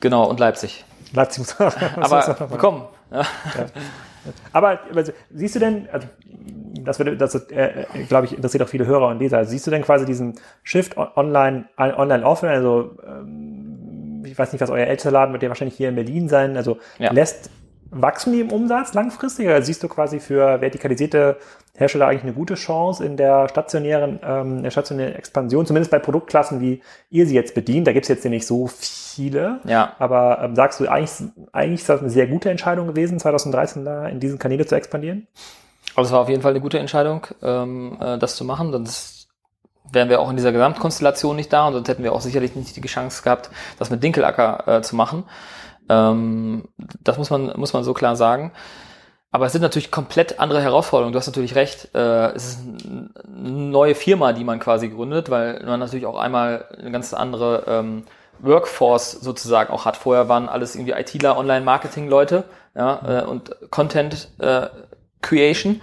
Speaker 2: Genau, und Leipzig.
Speaker 1: Leipzig muss
Speaker 2: Aber wir kommen. Ja.
Speaker 1: Aber also, siehst du denn, also das würde, das äh, glaube ich interessiert auch viele Hörer und Leser. Also, siehst du denn quasi diesen Shift on- online, online offline? Also ähm, ich weiß nicht, was euer ältester Laden wird ja wahrscheinlich hier in Berlin sein. Also
Speaker 2: Ja.
Speaker 1: lässt wachsen die im Umsatz langfristig? Oder siehst du quasi für vertikalisierte Hersteller eigentlich eine gute Chance in der stationären, ähm, der stationären Expansion, zumindest bei Produktklassen, wie ihr sie jetzt bedient? Da gibt es jetzt ja nicht so viele.
Speaker 2: ja.
Speaker 1: Aber ähm, sagst du, eigentlich, eigentlich ist das eine sehr gute Entscheidung gewesen, 2013 da in diesen Kanäle zu expandieren?
Speaker 2: Also es war auf jeden Fall eine gute Entscheidung, ähm, äh, das zu machen. Sonst wären wir auch in dieser Gesamtkonstellation nicht da und sonst hätten wir auch sicherlich nicht die Chance gehabt, das mit Dinkelacker äh, zu machen. Ähm, das muss man, muss man so klar sagen. Aber es sind natürlich komplett andere Herausforderungen. Du hast natürlich recht. Äh, es ist eine neue Firma, die man quasi gründet, weil man natürlich auch einmal eine ganz andere ähm, Workforce sozusagen auch hat. Vorher waren alles irgendwie ITler, Online-Marketing-Leute ja, äh, und Content äh, Creation.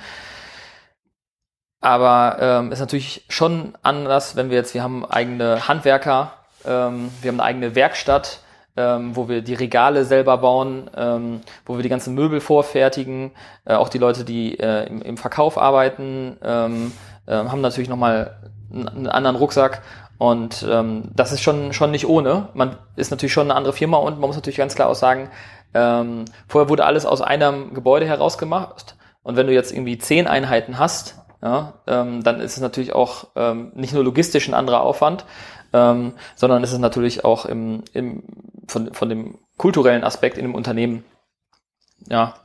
Speaker 2: Aber ähm, ist natürlich schon anders, wenn wir jetzt, wir haben eigene Handwerker, ähm, wir haben eine eigene Werkstatt, ähm, wo wir die Regale selber bauen, ähm, wo wir die ganzen Möbel vorfertigen, äh, auch die Leute, die äh, im, im Verkauf arbeiten, ähm, äh, haben natürlich nochmal einen, anderen Rucksack und ähm, das ist schon, schon nicht ohne. Man ist natürlich schon eine andere Firma und man muss natürlich ganz klar auch sagen, ähm, vorher wurde alles aus einem Gebäude heraus gemacht und wenn du jetzt irgendwie zehn Einheiten hast, ja, ähm, dann ist es natürlich auch nicht nur logistisch ein anderer Aufwand, ähm, sondern ist es natürlich auch im, im, von, von dem kulturellen Aspekt in dem Unternehmen ja,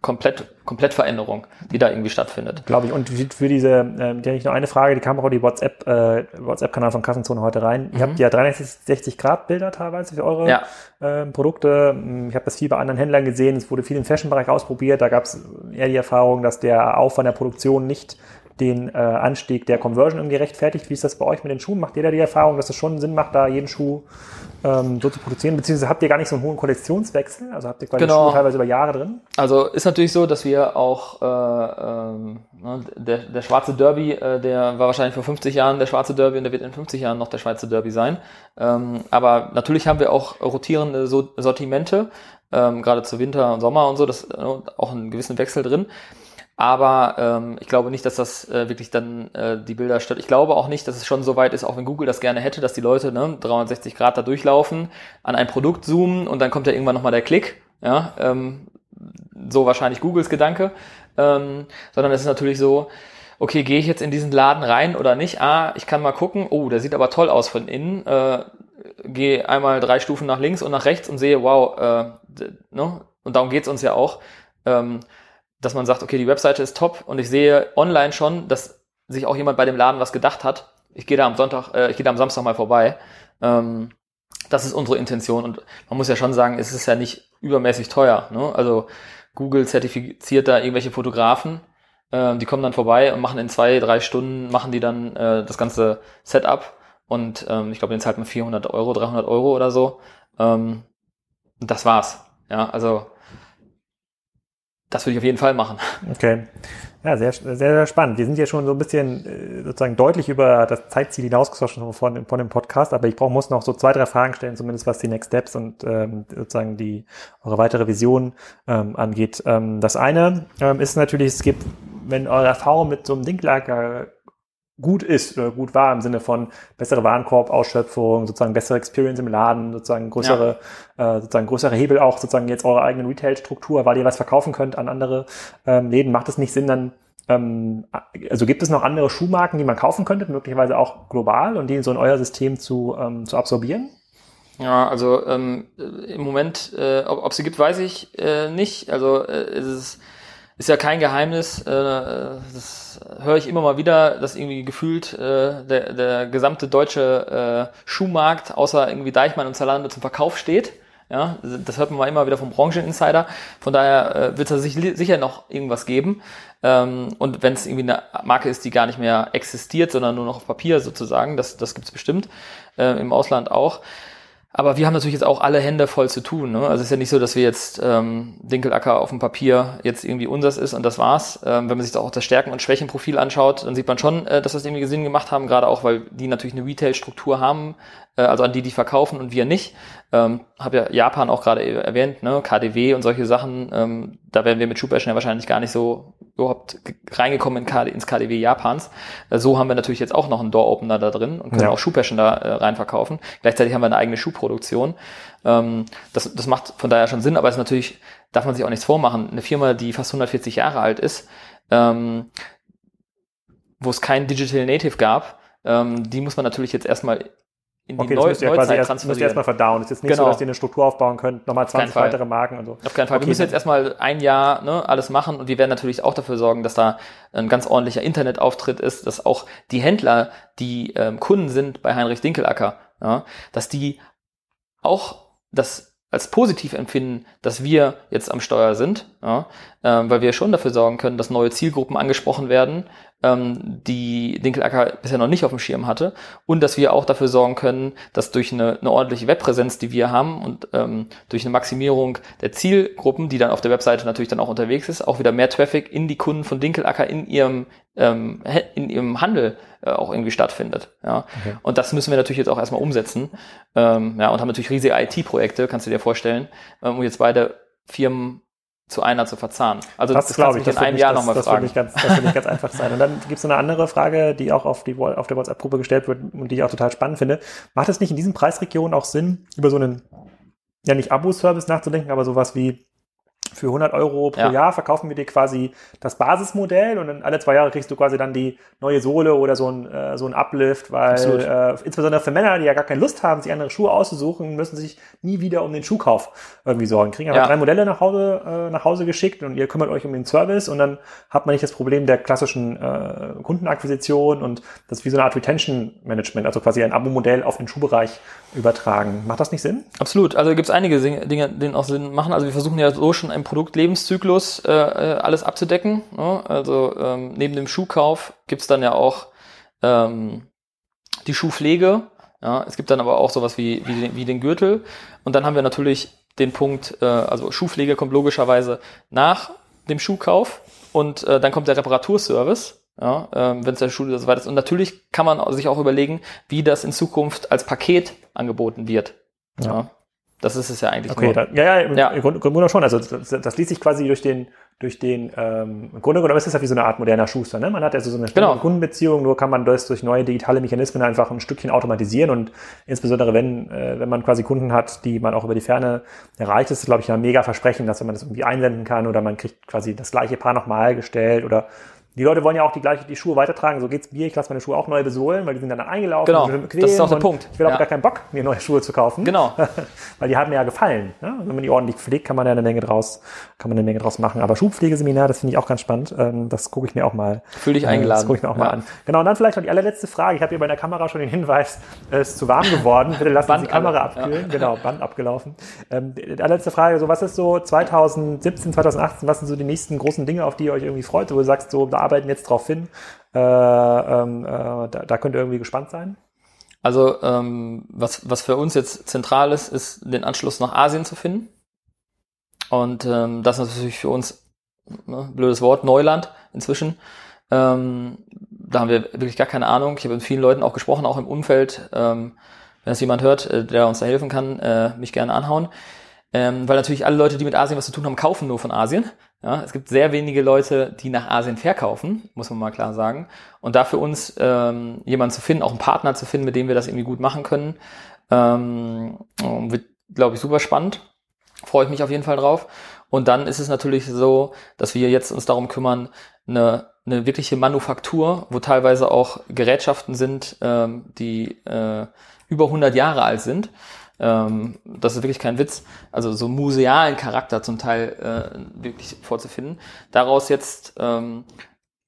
Speaker 2: komplett, komplett Veränderung, die da irgendwie stattfindet.
Speaker 1: Glaube ich. Und für diese, äh, die nicht noch eine Frage, die kam auch die WhatsApp, äh, WhatsApp-Kanal von Kassenzone heute rein. Mhm. Ihr habt ja 360 Grad Bilder teilweise für eure
Speaker 2: ja.
Speaker 1: äh, Produkte. Ich habe das viel bei anderen Händlern gesehen. Es wurde viel im Fashion-Bereich ausprobiert. Da gab es eher die Erfahrung, dass der Aufwand der Produktion nicht den äh, Anstieg der Conversion irgendwie rechtfertigt. Wie ist das bei euch mit den Schuhen? Macht ihr da die Erfahrung, dass es schon Sinn macht, da jeden Schuh ähm, so zu produzieren? Beziehungsweise habt ihr gar nicht so einen hohen Kollektionswechsel? Also habt ihr quasi
Speaker 2: genau.
Speaker 1: Schuhe teilweise über Jahre drin?
Speaker 2: Also ist natürlich so, dass wir auch äh, ähm, ne, der, der schwarze Derby, äh, der war wahrscheinlich vor 50 Jahren der schwarze Derby und der wird in 50 Jahren noch der Schweizer Derby sein. Ähm, aber natürlich haben wir auch rotierende so Sortimente, ähm, gerade zu Winter und Sommer und so, das äh, auch einen gewissen Wechsel drin. Aber ähm, ich glaube nicht, dass das äh, wirklich dann äh, die Bilder stört. Ich glaube auch nicht, dass es schon so weit ist, auch wenn Google das gerne hätte, dass die Leute ne, 360 Grad da durchlaufen, an ein Produkt zoomen und dann kommt ja irgendwann nochmal der Klick. Ja, ähm, so wahrscheinlich Googles Gedanke. Ähm, sondern es ist natürlich so, okay, gehe ich jetzt in diesen Laden rein oder nicht? Ah, ich kann mal gucken, oh, der sieht aber toll aus von innen. Äh, gehe einmal drei Stufen nach links und nach rechts und sehe, wow, äh, ne? und darum geht's uns ja auch. Ähm, dass man sagt, okay, die Webseite ist top und ich sehe online schon, dass sich auch jemand bei dem Laden was gedacht hat. Ich gehe da am Sonntag, äh, ich gehe da am Samstag mal vorbei. Ähm, das ist unsere Intention und man muss ja schon sagen, es ist ja nicht übermäßig teuer. Ne? Also Google zertifiziert da irgendwelche Fotografen, äh, die kommen dann vorbei und machen in zwei, drei Stunden machen die dann äh, das ganze Setup und ähm, ich glaube, den zahlt man 400 Euro, 300 Euro oder so. Ähm, und das war's. Ja, also das würde ich auf jeden Fall machen.
Speaker 1: Okay. Ja, sehr, sehr, sehr spannend. Wir sind ja schon so ein bisschen äh, sozusagen deutlich über das Zeitziel hinausgeschossen von, von dem Podcast, aber ich brauche, muss noch so zwei, drei Fragen stellen, zumindest was die Next Steps und ähm, sozusagen die eure weitere Vision ähm, angeht. Ähm, das eine ähm, ist natürlich, es gibt, wenn eure Erfahrung mit so einem Dinklager gut ist oder gut war im Sinne von bessere Warenkorb-Ausschöpfung, sozusagen bessere Experience im Laden, sozusagen größere, ja. äh, sozusagen größere Hebel auch sozusagen jetzt eure eigene Retail-Struktur, weil ihr was verkaufen könnt an andere ähm, Läden, macht es nicht Sinn, dann ähm, also gibt es noch andere Schuhmarken, die man kaufen könnte, möglicherweise auch global und die so in euer System zu, ähm, zu absorbieren?
Speaker 2: Ja, also ähm, im Moment, äh, ob, ob sie gibt, weiß ich äh, nicht. Also äh, es ist ist ja kein Geheimnis, äh, das höre ich immer mal wieder, dass irgendwie gefühlt äh, der, der gesamte deutsche äh, Schuhmarkt außer irgendwie Deichmann und Zalando zum Verkauf steht. Ja, das hört man mal immer wieder vom Brancheninsider. Von daher äh, wird es sich sicher noch irgendwas geben. Ähm, und wenn es irgendwie eine Marke ist, die gar nicht mehr existiert, sondern nur noch auf Papier sozusagen, das, das gibt es bestimmt, äh, im Ausland auch. Aber wir haben natürlich jetzt auch alle Hände voll zu tun. Ne? Also es ist ja nicht so, dass wir jetzt ähm, Dinkelacker auf dem Papier jetzt irgendwie unseres ist und das war's. Ähm, wenn man sich da auch das Stärken- und Schwächenprofil anschaut, dann sieht man schon, äh, dass das irgendwie Sinn gemacht haben, gerade auch, weil die natürlich eine Retail-Struktur haben, äh, also an die, die verkaufen und wir nicht. Ähm, habe ja Japan auch gerade erwähnt, ne? KDW und solche Sachen. Ähm, da wären wir mit Schuhbashing ja wahrscheinlich gar nicht so überhaupt reingekommen in KD, ins KDW Japans. Äh, so haben wir natürlich jetzt auch noch einen Door-Opener da drin und können ja. auch Schuhbashing da äh, rein verkaufen. Gleichzeitig haben wir eine eigene Schuhproduktion. Ähm, das, das macht von daher schon Sinn, aber es ist natürlich, darf man sich auch nichts vormachen. Eine Firma, die fast 140 Jahre alt ist, ähm, wo es kein Digital Native gab, ähm, die muss man natürlich jetzt erstmal
Speaker 1: in die okay, Neu ja Neuzeit erst, transferieren. Müsst ihr erstmal verdauen. Es ist jetzt nicht genau. so, dass ihr eine Struktur aufbauen könnt, nochmal 20 weitere Marken und so.
Speaker 2: Auf keinen Fall. Okay. Wir müssen jetzt erstmal ein Jahr ne, alles machen und wir werden natürlich auch dafür sorgen, dass da ein ganz ordentlicher Internetauftritt ist, dass auch die Händler, die ähm, Kunden sind bei Heinrich Dinkelacker, ja, dass die auch das als positiv empfinden, dass wir jetzt am Steuer sind, ja, äh, weil wir schon dafür sorgen können, dass neue Zielgruppen angesprochen werden, ähm, die Dinkelacker bisher noch nicht auf dem Schirm hatte und dass wir auch dafür sorgen können, dass durch eine, eine ordentliche Webpräsenz, die wir haben und ähm, durch eine Maximierung der Zielgruppen, die dann auf der Webseite natürlich dann auch unterwegs ist, auch wieder mehr Traffic in die Kunden von Dinkelacker in ihrem ähm, in ihrem Handel äh, auch irgendwie stattfindet. Ja. Okay. Und das müssen wir natürlich jetzt auch erstmal umsetzen. Ähm, ja, und haben natürlich riesige IT-Projekte, kannst du dir vorstellen, ähm, um jetzt beide Firmen zu einer zu verzahnen.
Speaker 1: Also das, das glaube ich, in einem Jahr nochmal fragen. Das wird, nicht ganz, das wird nicht ganz einfach sein. Und dann gibt es eine andere Frage, die auch auf, die, auf der WhatsApp-Gruppe gestellt wird und die ich auch total spannend finde. Macht es nicht in diesen Preisregionen auch Sinn, über so einen, ja nicht Abo-Service nachzudenken, aber sowas wie für 100 Euro pro
Speaker 2: Ja.
Speaker 1: Jahr verkaufen wir dir quasi das Basismodell und dann alle zwei Jahre kriegst du quasi dann die neue Sohle oder so ein, äh, so ein Uplift, weil äh, insbesondere für Männer, die ja gar keine Lust haben, sich andere Schuhe auszusuchen, müssen sich nie wieder um den Schuhkauf irgendwie sorgen. Kriegen aber
Speaker 2: Ja.
Speaker 1: drei Modelle nach Hause, äh, nach Hause geschickt und ihr kümmert euch um den Service und dann hat man nicht das Problem der klassischen äh, Kundenakquisition und das ist wie so eine Art Retention Management, also quasi ein Abo-Modell auf den Schuhbereich übertragen. Macht das nicht Sinn?
Speaker 2: Absolut. Also gibt es einige Dinge, die auch Sinn machen. Also wir versuchen ja so schon im Produktlebenszyklus äh, äh, alles abzudecken. Ne? Also ähm, neben dem Schuhkauf gibt es dann ja auch ähm, die Schuhpflege. Ja? Es gibt dann aber auch sowas wie, wie, den, wie den Gürtel. Und dann haben wir natürlich den Punkt, äh, also Schuhpflege kommt logischerweise nach dem Schuhkauf und äh, dann kommt der Reparaturservice. Ja, ähm, wenn es der Schuh so weit ist. Und natürlich kann man sich auch überlegen, wie das in Zukunft als Paket angeboten wird.
Speaker 1: Ja.
Speaker 2: Ja. Das ist es ja eigentlich
Speaker 1: Okay,
Speaker 2: nur.
Speaker 1: da, ja, ja, im,
Speaker 2: Ja.
Speaker 1: im Grunde, Grunde schon. Also das, das liest sich quasi durch den, durch den, ähm, im Grunde genommen ist es ja wie so eine Art moderner Schuster. Ne? Man hat also so eine
Speaker 2: Genau.
Speaker 1: Kundenbeziehung, nur kann man das durch neue digitale Mechanismen einfach ein Stückchen automatisieren und insbesondere wenn, äh, wenn man quasi Kunden hat, die man auch über die Ferne erreicht, ist glaube ich, ein mega Versprechen, dass wenn man das irgendwie einsenden kann oder man kriegt quasi das gleiche Paar nochmal gestellt oder die Leute wollen ja auch die gleiche die Schuhe weitertragen. So geht's mir. Ich lasse meine Schuhe auch neu besohlen, weil die sind dann eingelaufen.
Speaker 2: Genau. Das ist auch der Punkt.
Speaker 1: Ich will auch
Speaker 2: Ja.
Speaker 1: gar keinen Bock, mir neue Schuhe zu kaufen.
Speaker 2: Genau.
Speaker 1: weil die haben mir ja gefallen. Ne? Wenn man die ordentlich pflegt, kann man ja eine Menge draus, kann man eine Menge draus machen. Aber Schuhpflegeseminar, das finde ich auch ganz spannend. Ähm, das gucke ich mir auch mal.
Speaker 2: Fühl dich
Speaker 1: äh,
Speaker 2: eingeladen.
Speaker 1: Das gucke ich mir auch mal
Speaker 2: Ja.
Speaker 1: an. Genau. Und dann vielleicht noch die allerletzte Frage. Ich habe hier bei der Kamera schon den Hinweis, es ist zu warm geworden. Bitte lassen Sie
Speaker 2: Band
Speaker 1: die Kamera abkühlen. Genau, Band abgelaufen. Ähm, die allerletzte Frage. So, was ist so 2017, 2018? Was sind so die nächsten großen Dinge, auf die ihr euch irgendwie freut? Wo du sagst, so, da arbeiten jetzt drauf hin. Äh, ähm, äh, da, da könnt ihr irgendwie gespannt sein.
Speaker 2: Also ähm, was, was für uns jetzt zentral ist, ist den Anschluss nach Asien zu finden. Und ähm, das ist natürlich für uns, ne, blödes Wort, Neuland inzwischen. Ähm, da haben wir wirklich gar keine Ahnung. Ich habe mit vielen Leuten auch gesprochen, auch im Umfeld. Ähm, wenn das jemand hört, äh, der uns da helfen kann, äh, mich gerne anhauen. Ähm, weil natürlich alle Leute, die mit Asien was zu tun haben, kaufen nur von Asien. Ja, es gibt sehr wenige Leute, die nach Asien verkaufen, muss man mal klar sagen. Und da für uns ähm, jemanden zu finden, auch einen Partner zu finden, mit dem wir das irgendwie gut machen können, ähm, wird, glaube ich, super spannend. Freue ich mich auf jeden Fall drauf. Und dann ist es natürlich so, dass wir jetzt uns darum kümmern, eine, eine wirkliche Manufaktur, wo teilweise auch Gerätschaften sind, ähm, die äh, über 100 Jahre alt sind. Ähm, das ist wirklich kein Witz. Also so musealen Charakter zum Teil äh, wirklich vorzufinden. Daraus jetzt ähm,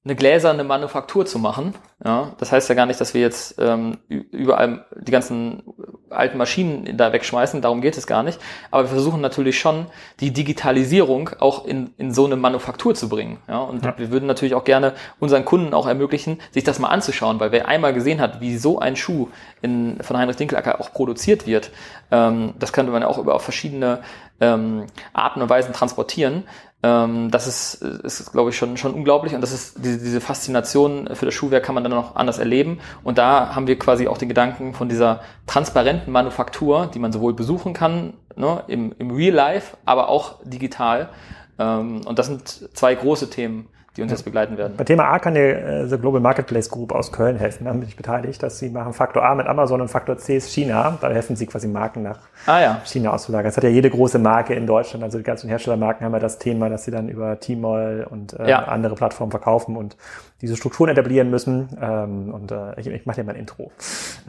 Speaker 2: eine gläserne Manufaktur zu machen. Ja, das heißt ja gar nicht, dass wir jetzt ähm, überall die ganzen alten Maschinen da wegschmeißen, darum geht es gar nicht. Aber wir versuchen natürlich schon, die Digitalisierung auch in, in so eine Manufaktur zu bringen. Ja, und
Speaker 1: Ja.
Speaker 2: wir würden natürlich auch gerne unseren Kunden auch ermöglichen, sich das mal anzuschauen, weil wer einmal gesehen hat, wie so ein Schuh in, von Heinrich Dinkelacker auch produziert wird, ähm, das könnte man ja auch über auf verschiedene ähm, Arten und Weisen transportieren. Ähm, das ist, ist glaube ich, schon, schon unglaublich und das ist diese, diese Faszination für das Schuhwerk kann man dann noch anders erleben. Und da haben wir quasi auch den Gedanken von dieser transparenten Manufaktur, die man sowohl besuchen kann ne, im, im Real Life, aber auch digital. Ähm, und das sind zwei große Themen, die uns jetzt begleiten werden.
Speaker 1: Bei Thema A kann dir äh, The Global Marketplace Group aus Köln helfen. Da bin ich beteiligt, dass sie machen Faktor A mit Amazon und Faktor C ist China. Da helfen sie quasi Marken nach
Speaker 2: Ah ja,
Speaker 1: China auszulagern. Das hat ja jede große Marke in Deutschland. Also die ganzen Herstellermarken haben ja das Thema, dass sie dann über Tmall und äh,
Speaker 2: Ja.
Speaker 1: andere Plattformen verkaufen und diese Strukturen etablieren müssen. Ähm, und äh, ich, ich mache dir mal ein Intro.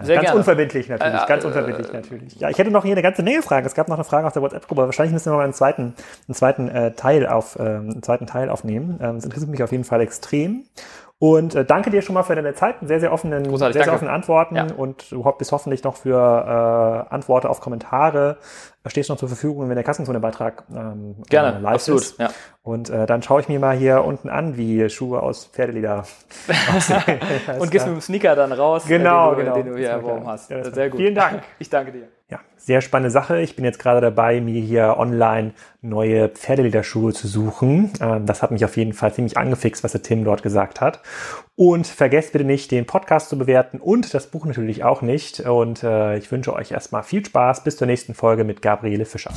Speaker 1: Äh,
Speaker 2: Sehr
Speaker 1: ganz
Speaker 2: gerne.
Speaker 1: unverbindlich natürlich,
Speaker 2: Äh,
Speaker 1: ganz
Speaker 2: äh,
Speaker 1: unverbindlich natürlich. Ja, ich hätte noch hier eine ganze Menge Fragen. Es gab noch eine Frage aus der WhatsApp-Gruppe. Wahrscheinlich müssen wir mal einen zweiten, einen zweiten äh, Teil auf, ähm, einen zweiten Teil aufnehmen. Ähm, das interessiert mich auf jeden Fall extrem. Und äh, danke dir schon mal für deine Zeit, sehr, sehr offenen,
Speaker 2: Großartig,
Speaker 1: sehr, sehr offenen Antworten
Speaker 2: Ja.
Speaker 1: und du bist hoffentlich noch für äh, Antworten auf Kommentare stehst noch zur Verfügung, wenn der Kassenzone-Beitrag ähm,
Speaker 2: gerne,
Speaker 1: äh, live
Speaker 2: absolut.
Speaker 1: ist.
Speaker 2: Ja.
Speaker 1: Und äh, dann schaue ich mir mal hier unten an, wie Schuhe aus Pferdeleder aussehen.
Speaker 2: Und gehst mit dem Sneaker dann raus,
Speaker 1: Genau,
Speaker 2: den, du,
Speaker 1: genau.
Speaker 2: den du hier erworben hast.
Speaker 1: Ja,
Speaker 2: Sehr gut.
Speaker 1: Vielen Dank.
Speaker 2: Ich danke dir.
Speaker 1: Ja, sehr spannende Sache. Ich bin jetzt gerade dabei, mir hier online neue Pferdelederschuhe zu suchen. Ähm, das hat mich auf jeden Fall ziemlich angefixt, was der Tim dort gesagt hat. Und vergesst bitte nicht, den Podcast zu bewerten und das Buch natürlich auch nicht. Und äh, ich wünsche euch erstmal viel Spaß. Bis zur nächsten Folge mit Gabriele Fischer.